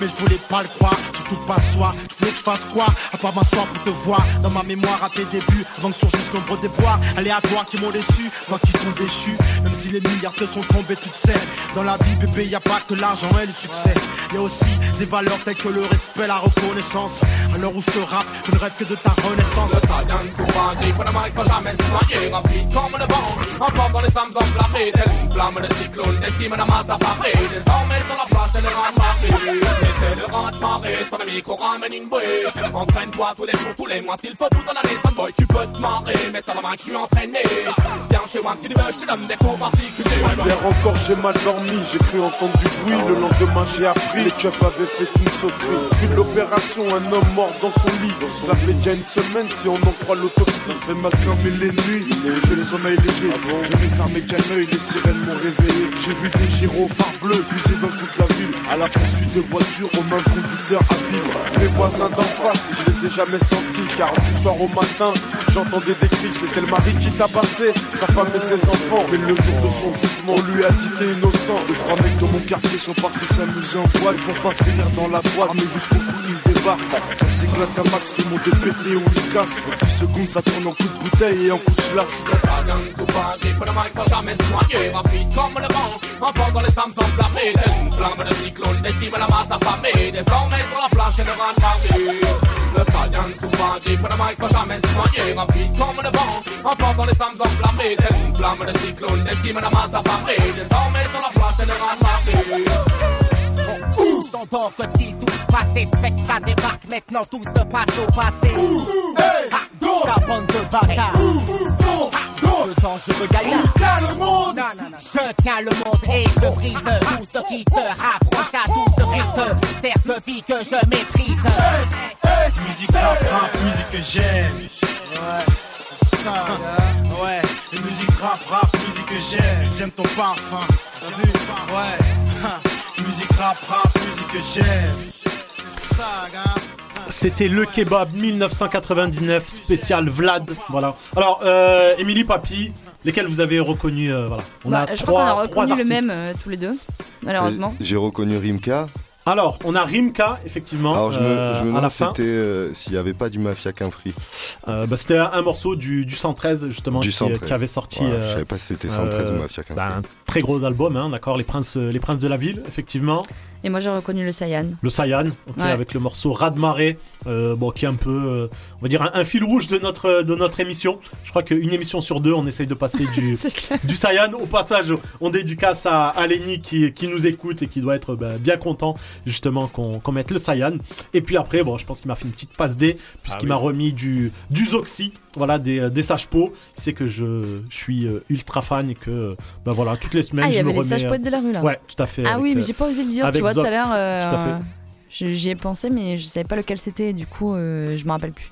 mais je voulais pas le croire. Surtout pas soi Tu voulais que je fasse quoi? À part m'asseoir pour te voir. Dans ma mémoire à tes débuts Avant que surgissent nombreux déboires Aléatoires qui m'ont déçu Toi qui t'ont déchu. Même si les milliards te sont tombés tu te sais Dans la vie bébé y a pas que l'argent et le succès. Y a aussi des valeurs telles que le respect, la reconnaissance. L'heure où je te rappe, je ne rêve que de ta renaissance. Le jamais se comme le vent, encore dans les flammes enflammées. Cyclone, la masse d'affamés Désormais sur la plage, c'est le rang c'est le de marée, sur le micro ramène une bouée Entraîne-toi tous les jours, tous les mois, s'il faut tout en année Sunboy, tu peux te marrer, mais ça va mal que je suis entraîné. Viens chez moi, tu veux, je te donne des cours particuliers. Hier encore j'ai mal dormi, j'ai cru entendre du bruit, le lendemain j'ai appris Les keufs avaient fait une sauterie Puis de l'opération, un homme mort dans son lit. Cela fait déjà une semaine si on en croit l'autopsie. Ça fait maintenant mille et nuits, j'ai le sommeil léger Je n'ai fermé qu'un œil, les sirènes m'ont réveillé. J'ai vu des gyrophares bleus fusés dans toute la ville. À la poursuite de voitures, aux mains conducteurs habiles Mes voisins d'en face, je les ai jamais sentis Car du soir au matin, j'entendais des cris C'était le mari qui tabassait sa femme et ses enfants. Mais le jour de son jugement, lui a dit t'es innocent. Les trois mecs de mon quartier sont partis s'amuser en boîte Pour pas finir dans la boîte, mais jusqu'au bout ils débarquent. Ça s'éclate un max, tout le monde est pété ou il se casse. En 10 secondes ça tourne en coup de bouteille et en coup de comme le vent. Les flammes enflammées, une flamme de cyclone, décime la masse affamée. Désormais sur la planche et le rang marmé. Le stallion souvent dit, pour le mic, faut jamais se noyer, rapide comme le vent. Emporte dans les flammes enflammées, telle une flamme de cyclone, décime la masse affamée. Désormais sur la planche et le rang marmé. Où sont donc ils tous passés Spectre débarque, maintenant tout se passe au passé. Ah, La bande de bâtards. Le dangereux gaillard. le monde? Non, non, non. Je tiens le monde et je brise tout ce qui se rapproche à tout ce sert de vie que je méprise. Musique rap, rap, musique que j'aime. Ouais, c'est ça, gars. Ouais, musique rap, rap, musique que j'aime. J'aime ton parfum. T'as vu? Ouais. Ha. Musique rap, rap, musique que j'aime. C'était le kebab 1999 spécial Vlad. Voilà. Alors, euh, Émilie Papy, lesquels vous avez reconnus euh, Voilà. On Bah, a je trois, crois qu'on a reconnu le même euh, tous les deux, malheureusement. J'ai reconnu Rimka. Alors, on a Rimka, effectivement, Alors je me, euh, je me demande euh, s'il n'y avait pas du Mafia qu'un free. Euh, bah, c'était un morceau du, du 113 justement Du qui, 113. qui avait sorti. Euh, je savais pas si c'était 113 ou Mafia qu'un bah, free. Un très gros album, hein, d'accord. Les princes, euh, les princes de la ville, effectivement. Et moi j'ai reconnu le Saiyan. Le Saiyan, ok, Ouais. avec le morceau Radmaré, euh, bon, qui est un peu, euh, on va dire, un, un fil rouge de notre, de notre émission. Je crois qu'une émission sur deux, on essaye de passer du, du Saiyan. Au passage, on dédicace à, à Lenny qui, qui nous écoute et qui doit être bah, bien content, justement, qu'on qu'on mette le Saiyan. Et puis après, bon, je pense qu'il m'a fait une petite passe D, puisqu'il Ah m'a oui. remis du, du Zoxy, voilà, des, euh, des sages-pots. Il sait que je, je suis ultra fan et que, bah voilà, toutes les semaines, Ah, il y je me avait les remets, sages poètes de la rue là. Ouais, tout à fait. Ah avec, oui, mais j'ai pas osé le dire, tu avec vois, tout à l'heure. euh, J'y ai pensé, mais je savais pas lequel c'était, du coup, euh, je me rappelle plus.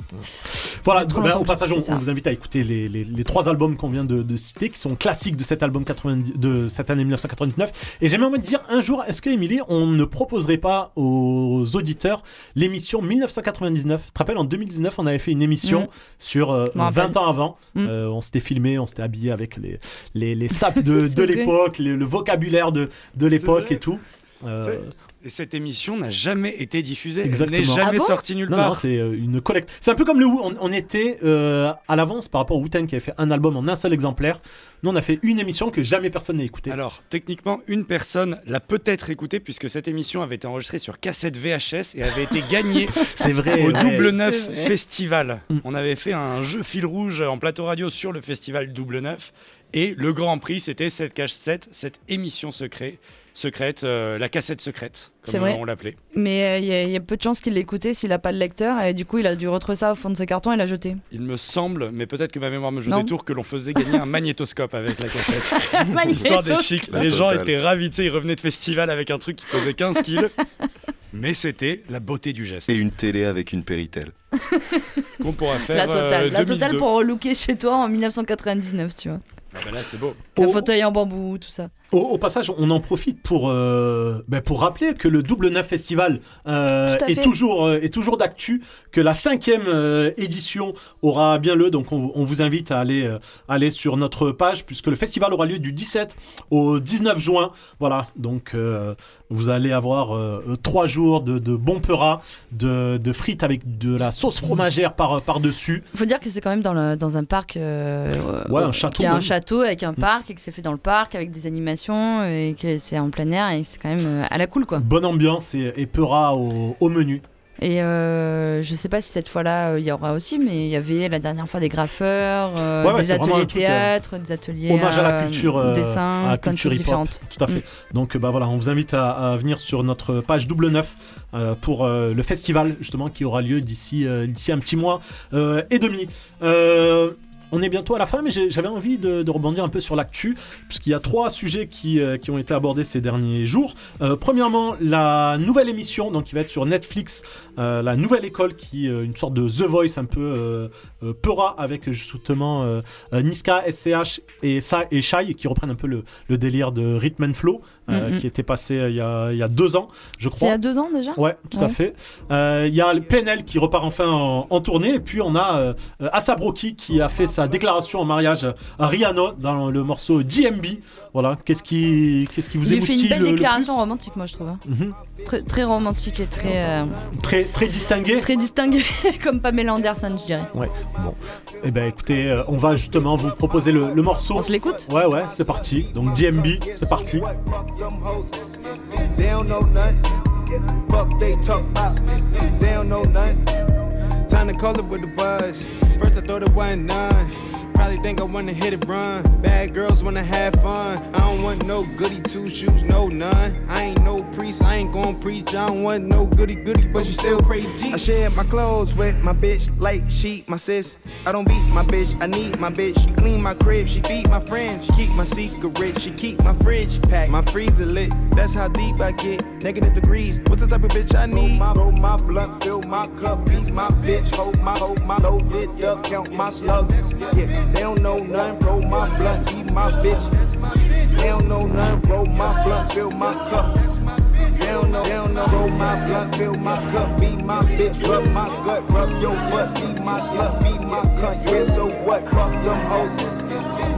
Voilà, bah, longtemps au passage, on, vous invite à écouter les, les- les trois albums qu'on vient de, de citer, qui sont classiques de cet album 90, de cette année 1999. Et j'aimerais envie de dire, un jour, est-ce que, Émilie, on ne proposerait pas aux auditeurs l'émission 1999 Tu te rappelles, en 2019, on avait fait une émission Mm. sur euh, Je me rappelle. 20 ans avant. Mm. Euh, on s'était filmé, on s'était habillé avec les, les, les sapes de, de l'époque, le, le vocabulaire de, de l'époque et tout. Euh, Et cette émission n'a jamais été diffusée. Exactement. Elle n'est jamais Ah bon sortie nulle part. non, c'est euh, une collecte. C'est un peu comme le Wu. On, on était euh, à l'avance par rapport au Wu-Tang qui avait fait un album en un seul exemplaire. Nous, on a fait une émission que jamais personne n'a écoutée. Alors, techniquement, une personne l'a peut-être écoutée puisque cette émission avait été enregistrée sur cassette VHS et avait été gagnée C'est vrai, au. Double Neuf. Festival. Mm. On avait fait un jeu fil rouge en plateau radio sur le festival Double Neuf et le grand prix, c'était cette cassette, cette émission secret, secrète, euh, la cassette secrète, C'est comme vrai. on l'appelait. Mais il y, a- y a peu de chances qu'il l'écoutait s'il a pas de lecteur, et du coup, il a dû retrouver ça au fond de ses cartons et l'a jeté. Il me semble, mais peut-être que ma mémoire me joue Non. des tours, que l'on faisait gagner un magnétoscope avec la cassette. Magnétoscope. Histoire des chics. La Les gens étaient ravis, tu sais, ils revenaient de festival avec un truc qui pesait 15 kilos. Mais c'était la beauté du geste. Et une télé avec une Péritel. Qu'on pourra faire. La totale, euh, la totale 2002. pour relooker chez toi en 1999, tu vois. Ah bah là, c'est beau. Oh. fauteuil en bambou, tout ça. Au, au passage, on en profite pour, euh, ben, pour rappeler que le Double Neuf Festival euh, est, toujours, euh, est toujours d'actu, que la cinquième édition aura bien lieu. Donc, on, on vous invite à aller, aller sur notre page, puisque le festival aura lieu du 17 au 19 juin. Voilà, donc vous allez avoir trois jours de, de de, de frites avec de la sauce fromagère par, par-dessus. Faut dire que c'est quand même dans, le- dans un parc. Ouais, un château Qui a un château avec un Mm. parc et que c'est fait dans le parc avec des animations et que c'est en plein air et c'est quand même euh, à la cool quoi. Bonne ambiance et, et peuras au, au menu. Et euh, je sais pas si cette fois-là euh, il y aura aussi, mais il y avait la dernière fois des graffeurs, euh, Ouais, ouais, des ateliers euh, théâtre, des ateliers Hommage à la euh, culture, euh, dessin, à la plein de culture choses différentes. Tout à fait. Donc euh, bah voilà, on vous invite à, à venir sur notre page double neuf euh, pour euh, le festival justement qui aura lieu d'ici euh, d'ici un petit mois euh, et demi. On est bientôt à la fin, mais j'avais envie de, rebondir un peu sur l'actu, puisqu'il y a trois sujets qui, euh, ont été abordés ces derniers jours. Euh, premièrement, la nouvelle émission, donc qui va être sur Netflix, euh, la nouvelle école, qui est une sorte de The Voice un peu peura, avec justement Niska, SCH et, Sa et Shai, qui reprennent un peu le, le délire de Rhythm and Flow, euh, Mhm. qui était passé euh, il y, a, il y a deux ans, je C'est crois. il y a deux ans déjà Ouais, tout à fait. Euh, Il y a le PNL qui repart enfin en, en tournée, et puis on a euh, euh, Asa Broki qui a fait sa déclaration en mariage à Rihanna dans le morceau GMB. Voilà, qu'est-ce qui, qu'est-ce qui vous Il lui fait émoustille une belle le- le déclaration romantique, moi je trouve. hein. Mhm. Très, très romantique et très. Très, très distingué. Très distingué, comme Pamela Anderson, je dirais. Ouais, bon. Eh ben écoutez, on va justement vous proposer le, le morceau. On se l'écoute? Ouais, ouais, c'est parti. Donc GMB, c'est parti. They don't know nothing. Fuck they talk about. They don't know nothing. Time to call it with the buzz. First I thought it wasn't none. Probably think I wanna hit it run. Bad girls wanna have fun. I don't want no goody two shoes, no none. I ain't no priest, I ain't gon' preach. I don't want no goody goody, but you still pray G. I share my clothes with my bitch like she my sis. I don't beat my bitch, I need my bitch. She clean my crib, she feed my friends. She keep my secret, she keep my fridge packed, my freezer lit. That's how deep I get. Negative degrees. What's the type of bitch I need? Roll my, roll my blunt, fill my cup, be my bitch. Hold my, hold my loaded up, count my slugs. Yeah, they don't know nothing. Roll my blunt, be my bitch. They don't know nothing. Roll my blunt, fill my cup. They don't know, they don't know. Roll my blunt, fill my cup, be my bitch. Rub my gut, rub your butt, be my slut, be my cunt. Yeah, so what? Fuck them hoes.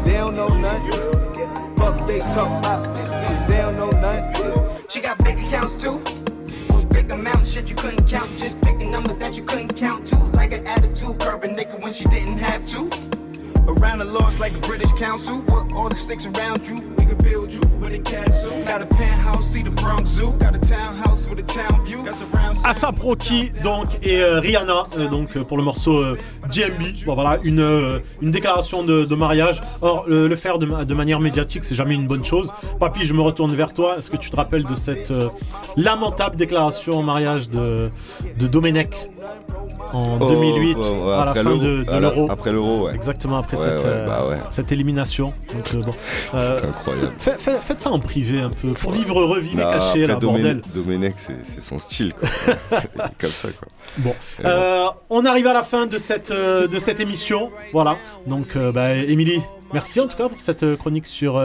They don't know nothing. Fuck they talk about. They don't know nothing. She got big accounts too. Amount shit you couldn't count. Just picking numbers that you couldn't count to. Like an attitude, curve a nigga when she didn't have to. Around the laws like a British council. Put all the sticks around you. We could build you with a castle. Got a penthouse, see the Bronx Zoo. Got a townhouse with a town view. Got surround Asa Proki donc et euh, Rihanna euh, donc euh, pour le morceau euh. Bon voilà une euh, une déclaration de, de mariage. Or le, faire de, de manière médiatique c'est jamais une bonne chose. Papy je me retourne vers toi. Est-ce que tu te rappelles de cette euh, lamentable déclaration en mariage de de Domenech? En Oh, 2008 ouais, ouais, à la fin de, l'Euro. après l'Euro, ouais. Exactement après cette euh, bah cette élimination. Donc euh, bon. euh, incroyable. fait- fait- faites ça en privé un peu pour vivre heureux, vivre Non, caché là après, bordel. Domenech- c'est son style, quoi. Comme ça, quoi. Bon. Euh, on arrive à la fin de cette, de cette émission. Voilà. Donc, bah, Émilie, merci en tout cas pour cette chronique sur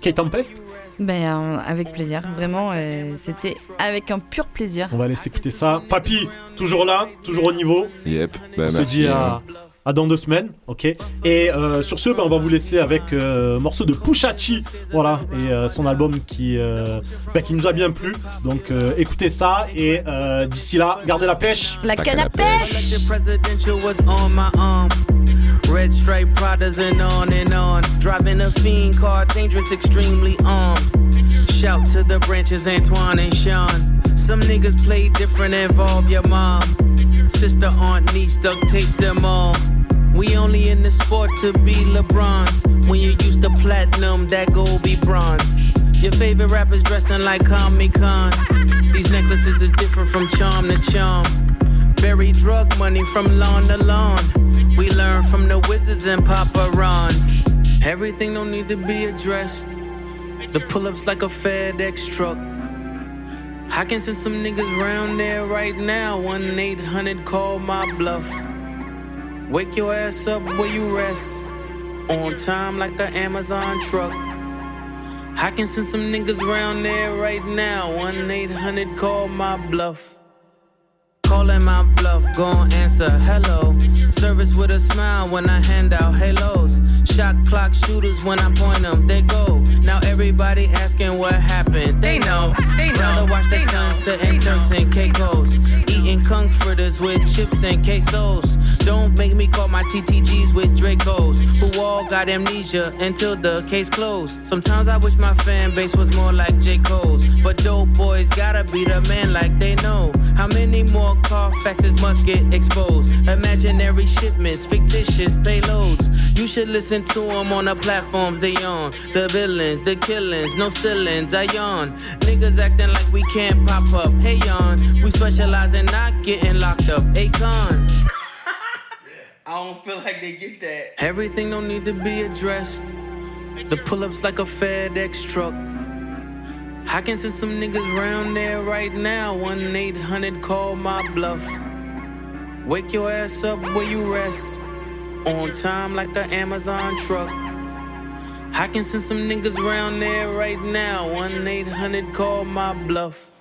Kate Tempest. Ben, euh, avec plaisir, vraiment, euh, c'était avec un pur plaisir. On va laisser écouter ça. Papy, toujours là, toujours au niveau. Yep. Bah, on se dit hein. à, à dans deux semaines, ok. Et euh, sur ce, bah, on va vous laisser avec euh, un morceau de Pushachi, voilà, et euh, son album qui, euh, bah, qui nous a bien plu. Donc, euh, écoutez ça et euh, d'ici là, gardez la pêche. La canne à pêche. Red stripe Pradas and on and on. Driving a fiend car, dangerous, extremely armed. Shout to the branches, Antoine and Sean. Some niggas play different, involve your mom. Sister, aunt, niece, duct tape them all. We only in the sport to be LeBron's. When you used to platinum, that gold be bronze. Your favorite rappers dressing like Comic Con. These necklaces is different from charm to charm. Bury drug money from lawn to lawn. We learn from the wizards and paparons. Everything don't need to be addressed. The pull ups like a FedEx truck. I can send some niggas round there right now. 1 800 call my bluff. Wake your ass up where you rest. On time like an Amazon truck. I can send some niggas round there right now. 1 800 call my bluff. Calling my bluff, gon' answer hello. Service with a smile when I hand out halos. Shot clock shooters when I point them, they go. Now everybody asking what happened. They know, they know. Rather watch the sunset and Turks and Caicos. Eating comforters with chips and quesos. Don't make me call my TTGs with Dracos. Who all got amnesia until the case closed. Sometimes I wish my fan base was more like J. Cole's. But dope boys gotta be the man like they know. How many more Carfaxes must get exposed? Imaginary shipments, fictitious payloads. You should listen to them on the platforms they on. The villains, the killings, no ceilings, I yawn. Niggas acting like we can't pop up. Hey, yawn. We specialize in not getting locked up. Akon. I don't feel like they get that. Everything don't need to be addressed. The pull ups like a FedEx truck. I can send some niggas round there right now. 1 800 call my bluff. Wake your ass up where you rest. On time like an Amazon truck. I can send some niggas round there right now. 1 800 call my bluff.